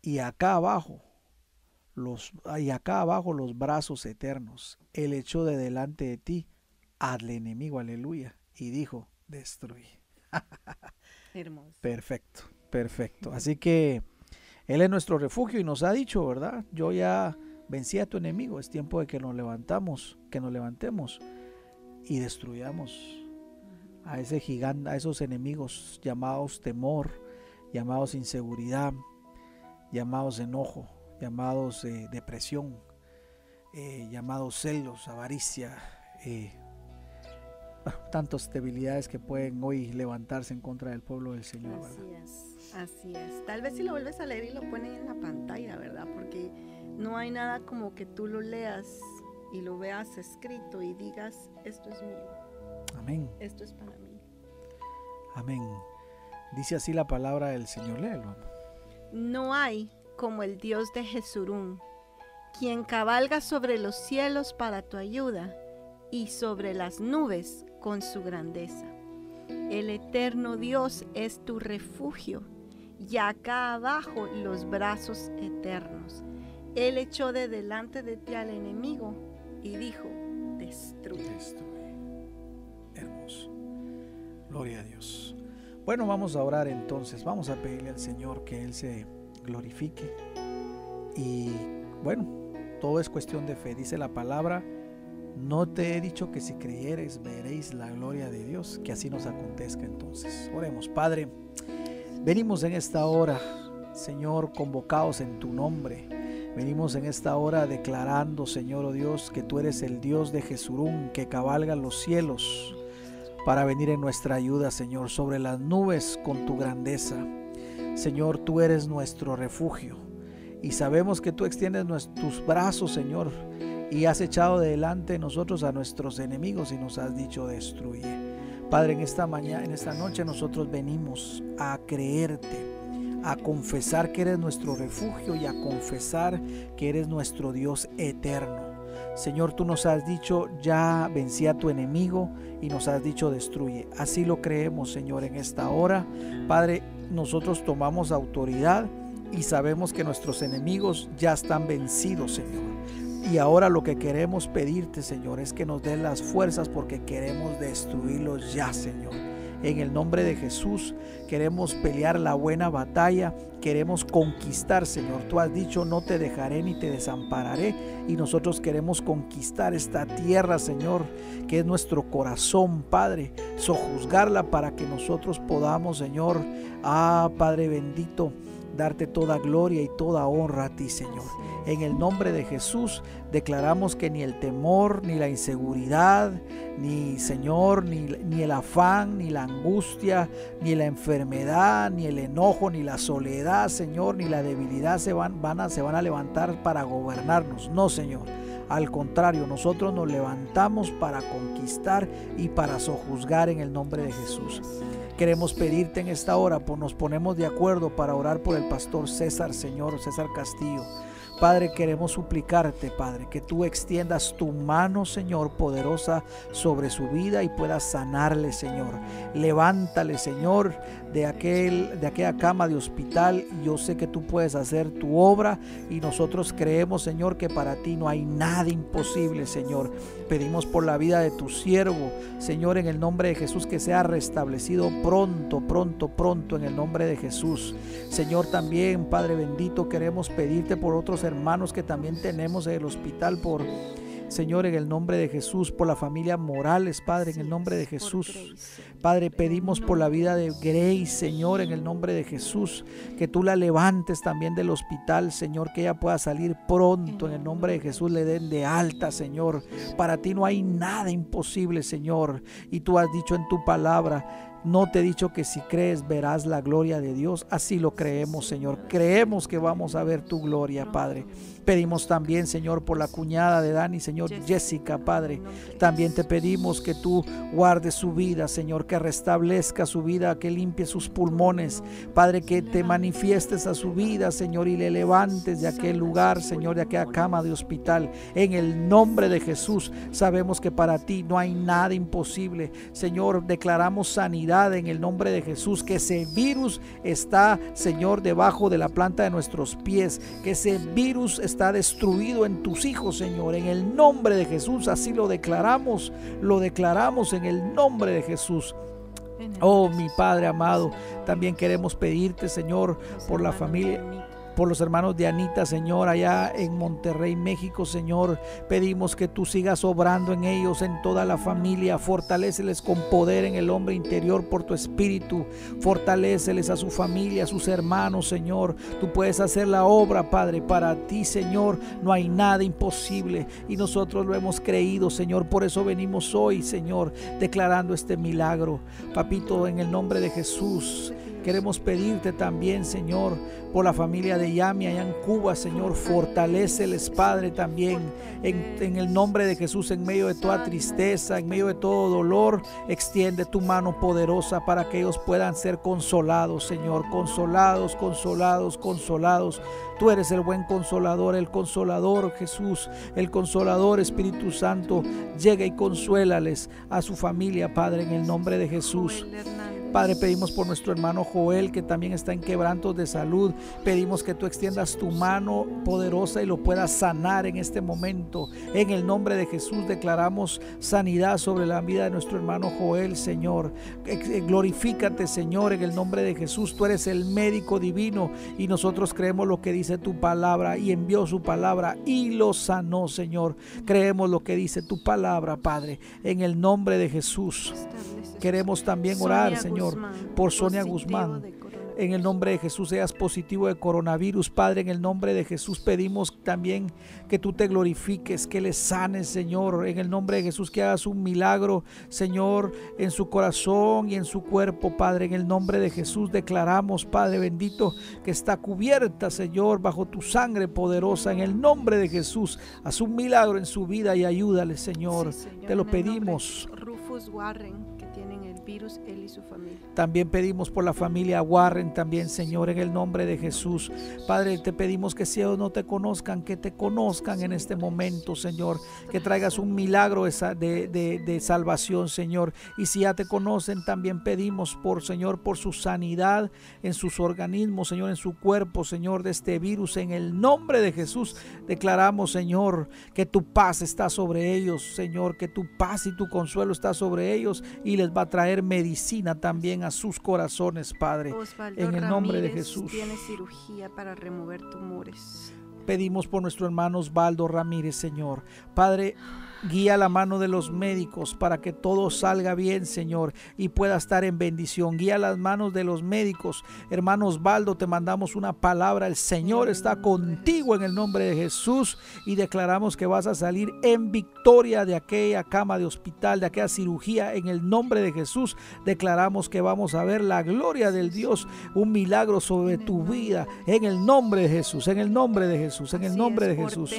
Y acá abajo, los, y acá abajo los brazos eternos. Él echó de delante de ti al enemigo, aleluya. Y dijo, destruye. Hermoso. Perfecto, perfecto. Así que Él es nuestro refugio y nos ha dicho, ¿verdad? Yo ya vencí a tu enemigo. Es tiempo de que nos levantamos, que nos levantemos y destruyamos a ese gigante, a esos enemigos llamados temor, llamados inseguridad, llamados enojo, llamados eh, depresión, eh, llamados celos, avaricia, eh, tantas debilidades que pueden hoy levantarse en contra del pueblo del Señor. Así es, así es. Tal vez si lo vuelves a leer y lo ponen en la pantalla, ¿verdad? Porque no hay nada como que tú lo leas y lo veas escrito y digas, esto es mío. Amén. Esto es para mí. Amén. Dice así la palabra del Señor. Léelo. No hay como el Dios de Jesurún, quien cabalga sobre los cielos para tu ayuda y sobre las nubes con su grandeza. El eterno Dios es tu refugio y acá abajo los brazos eternos. Él echó de delante de ti al enemigo y dijo, destruye. Hermoso. Gloria a Dios. Bueno, vamos a orar entonces. Vamos a pedirle al Señor que Él se glorifique. Y bueno, todo es cuestión de fe. Dice la palabra, no te he dicho que si creyeres veréis la gloria de Dios. Que así nos acontezca entonces. Oremos, Padre. Venimos en esta hora, Señor, convocados en tu nombre. Venimos en esta hora declarando, Señor oh Dios, que tú eres el Dios de Jesurún, que cabalga los cielos para venir en nuestra ayuda, Señor, sobre las nubes con tu grandeza. Señor, tú eres nuestro refugio y sabemos que tú extiendes tus brazos, Señor, y has echado delante de nosotros a nuestros enemigos y nos has dicho destruye. Padre, en esta mañana, en esta noche nosotros venimos a creerte, a confesar que eres nuestro refugio y a confesar que eres nuestro Dios eterno. Señor, tú nos has dicho, ya vencí a tu enemigo y nos has dicho, destruye. Así lo creemos, Señor, en esta hora. Padre, nosotros tomamos autoridad y sabemos que nuestros enemigos ya están vencidos, Señor. Y ahora lo que queremos pedirte, Señor, es que nos den las fuerzas porque queremos destruirlos ya, Señor. En el nombre de Jesús queremos pelear la buena batalla, queremos conquistar, Señor. Tú has dicho, no te dejaré ni te desampararé. Y nosotros queremos conquistar esta tierra, Señor, que es nuestro corazón, Padre. Sojuzgarla para que nosotros podamos, Señor, ah, Padre bendito, darte toda gloria y toda honra a ti, Señor. En el nombre de Jesús declaramos que ni el temor, ni la inseguridad, ni Señor, ni, ni, el afán, ni la angustia, ni la enfermedad, ni el enojo, ni la soledad, Señor, ni la debilidad se van, van a, se van a levantar para gobernarnos. No, Señor. Al contrario, nosotros nos levantamos para conquistar y para sojuzgar en el nombre de Jesús. Queremos pedirte en esta hora, nos ponemos de acuerdo para orar por el pastor César, Señor, César Castillo. Padre, queremos suplicarte, Padre, que tú extiendas tu mano, Señor, poderosa sobre su vida y puedas sanarle, Señor. Levántale, Señor, de, aquel, de aquella cama de hospital. Yo sé que tú puedes hacer tu obra y nosotros creemos, Señor, que para ti no hay nada imposible, Señor. Pedimos por la vida de tu siervo, Señor, en el nombre de Jesús, que sea restablecido pronto, pronto, pronto, en el nombre de Jesús. Señor, también, Padre bendito, queremos pedirte por otros hermanos que también tenemos en el hospital por Señor, en el nombre de Jesús, por la familia Morales, Padre, en el nombre de Jesús. Padre, pedimos por la vida de Grace, Señor, en el nombre de Jesús, que tú la levantes también del hospital, Señor, que ella pueda salir pronto, en el nombre de Jesús, le den de alta, Señor. Para ti no hay nada imposible, Señor. Y tú has dicho en tu palabra, no te he dicho que si crees verás la gloria de Dios. Así lo creemos, Señor. Creemos que vamos a ver tu gloria, Padre. Pedimos también, Señor, por la cuñada de Dani, Señor Jessica, Padre. También te pedimos que tú guardes su vida, Señor, que restablezca su vida, que limpie sus pulmones. Padre, que te manifiestes a su vida, Señor, y le levantes de aquel lugar, Señor, de aquella cama de hospital. En el nombre de Jesús, sabemos que para ti no hay nada imposible. Señor, declaramos sanidad en el nombre de Jesús, que ese virus está, Señor, debajo de la planta de nuestros pies, que ese virus está está destruido en tus hijos, Señor. En el nombre de Jesús, así lo declaramos, lo declaramos en el nombre de Jesús. Oh, mi Padre amado, también queremos pedirte, Señor, por la familia por los hermanos de Anita, Señor, allá en Monterrey, México, Señor. Pedimos que tú sigas obrando en ellos, en toda la familia. Fortaléceles con poder en el hombre interior por tu espíritu. Fortaléceles a su familia, a sus hermanos, Señor. Tú puedes hacer la obra, Padre. Para ti, Señor, no hay nada imposible. Y nosotros lo hemos creído, Señor. Por eso venimos hoy, Señor, declarando este milagro. Papito, en el nombre de Jesús. Queremos pedirte también, Señor, por la familia de Yami allá en Cuba, Señor. Fortaleceles, Padre, también en, el nombre de Jesús, en medio de toda tristeza, en medio de todo dolor. Extiende tu mano poderosa para que ellos puedan ser consolados, Señor. Consolados, consolados, consolados. Tú eres el buen consolador, el consolador Jesús, el consolador Espíritu Santo. Llega y consuélales a su familia, Padre, en el nombre de Jesús. Padre, pedimos por nuestro hermano Joel que también está en quebrantos de salud. Pedimos que tú extiendas tu mano poderosa y lo puedas sanar en este momento. En el nombre de Jesús declaramos sanidad sobre la vida de nuestro hermano Joel, Señor. Glorifícate, Señor, en el nombre de Jesús. Tú eres el médico divino y nosotros creemos lo que dice tu palabra y envió su palabra y lo sanó, Señor. Creemos lo que dice tu palabra, Padre, en el nombre de Jesús. Queremos también orar, Señor, por Sonia Guzmán. En el nombre de Jesús seas positivo de coronavirus, Padre. En el nombre de Jesús pedimos también que tú te glorifiques, que le sanes, Señor. En el nombre de Jesús que hagas un milagro, Señor, en su corazón y en su cuerpo, Padre. En el nombre de Jesús declaramos, Padre bendito, que está cubierta, Señor, bajo tu sangre poderosa. En el nombre de Jesús, haz un milagro en su vida y ayúdale, Señor. te lo pedimos. Rufus Warren, virus él y su familia. También pedimos por la familia Warren, también Señor, en el nombre de Jesús. Padre, te pedimos que si ellos no te conozcan, que te conozcan en este momento, Señor. Que traigas un milagro de, de, de salvación, Señor. Y si ya te conocen, también pedimos por, Señor, por su sanidad en sus organismos, Señor, en su cuerpo, Señor, de este virus. En el nombre de Jesús declaramos, Señor, que tu paz está sobre ellos, Señor, que tu paz y tu consuelo está sobre ellos y les va a traer medicina también a sus corazones, Padre. en el nombre de Jesús. Tiene cirugía para remover tumores. Pedimos por nuestro hermano Osvaldo Ramírez, Señor. Padre, Guía la mano de los médicos para que todo salga bien, Señor, y pueda estar en bendición. Guía las manos de los médicos. Hermano Osvaldo, te mandamos una palabra. El Señor está contigo en el nombre de Jesús y declaramos que vas a salir en victoria de aquella cama de hospital, de aquella cirugía. En el nombre de Jesús declaramos que vamos a ver la gloria del Dios, un milagro sobre tu vida. En el nombre de Jesús, en el nombre de Jesús, en el nombre de Jesús.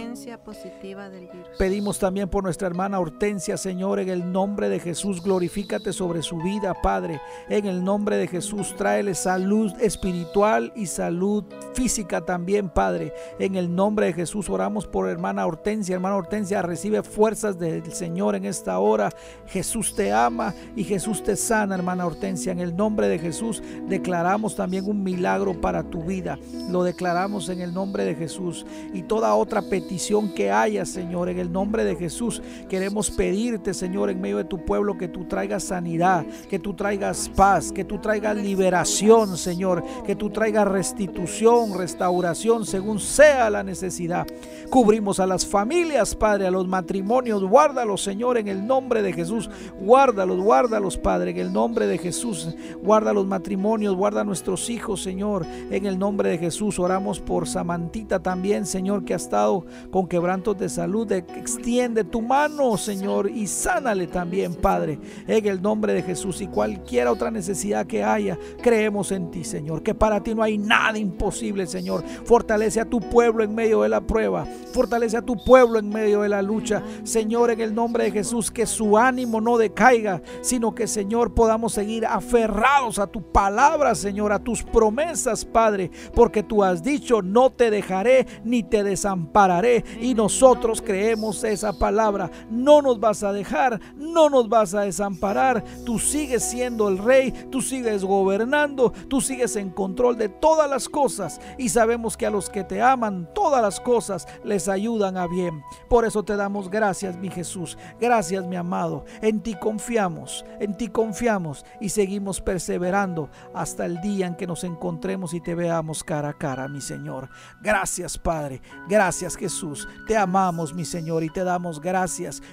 Pedimos también por nuestra hermana Hortensia, Señor, en el nombre de Jesús, glorifícate sobre su vida, Padre. En el nombre de Jesús, tráele salud espiritual y salud física también, Padre. En el nombre de Jesús, oramos por hermana Hortensia. Hermana Hortensia, recibe fuerzas del Señor en esta hora. Jesús te ama y Jesús te sana, hermana Hortensia. En el nombre de Jesús, declaramos también un milagro para tu vida. Lo declaramos en el nombre de Jesús. Y toda otra petición que haya, Señor, en el nombre de Jesús, Queremos pedirte, Señor, en medio de tu pueblo, que tú traigas sanidad, que tú traigas paz, que tú traigas liberación, Señor, que tú traigas restitución, restauración, según sea la necesidad. Cubrimos a las familias, Padre, a los matrimonios. Guárdalos, Señor, en el nombre de Jesús. Guárdalos, guárdalos, Padre, en el nombre de Jesús. Guarda los matrimonios, guarda nuestros hijos, Señor, en el nombre de Jesús. Oramos por Samantita también, Señor, que ha estado con quebrantos de salud. Extiende tu mano Señor, y sánale también, Padre, en el nombre de Jesús. Y cualquier otra necesidad que haya, creemos en ti, Señor, que para ti no hay nada imposible, Señor. Fortalece a tu pueblo en medio de la prueba, fortalece a tu pueblo en medio de la lucha, Señor, en el nombre de Jesús, que su ánimo no decaiga, sino que, Señor, podamos seguir aferrados a tu palabra, Señor, a tus promesas, Padre, porque tú has dicho, no te dejaré ni te desampararé. Y nosotros creemos esa palabra no nos vas a dejar, no nos vas a desamparar. Tú sigues siendo el rey, tú sigues gobernando, tú sigues en control de todas las cosas y sabemos que a los que te aman todas las cosas les ayudan a bien. Por eso te damos gracias, mi Jesús. Gracias, mi amado. En ti confiamos, en ti confiamos y seguimos perseverando hasta el día en que nos encontremos y te veamos cara a cara, mi Señor. Gracias, Padre. Gracias, Jesús. Te amamos, mi Señor, y te damos gracias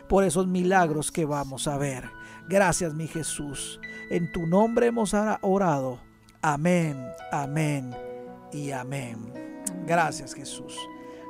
por esos milagros que vamos a ver. Gracias mi Jesús. En tu nombre hemos orado. Amén, amén y amén. Gracias Jesús.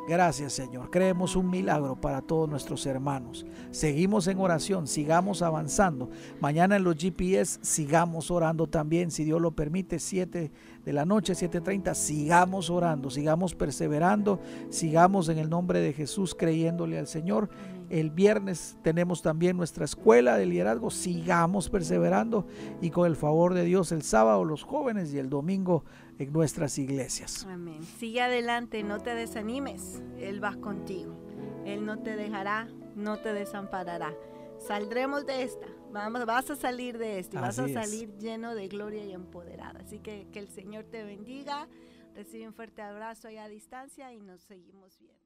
Gracias Señor. Creemos un milagro para todos nuestros hermanos. Seguimos en oración, sigamos avanzando. Mañana en los GPS sigamos orando también, si Dios lo permite, 7 de la noche, 7.30. Sigamos orando, sigamos perseverando, sigamos en el nombre de Jesús creyéndole al Señor. El viernes tenemos también nuestra escuela de liderazgo. Sigamos perseverando y con el favor de Dios el sábado los jóvenes y el domingo en nuestras iglesias. Amén. Sigue adelante, no te desanimes. Él va contigo. Él no te dejará, no te desamparará. Saldremos de esta. Vamos, vas a salir de esto y vas a salir lleno de gloria y empoderado. Así que que el Señor te bendiga. Recibe un fuerte abrazo allá a distancia y nos seguimos viendo.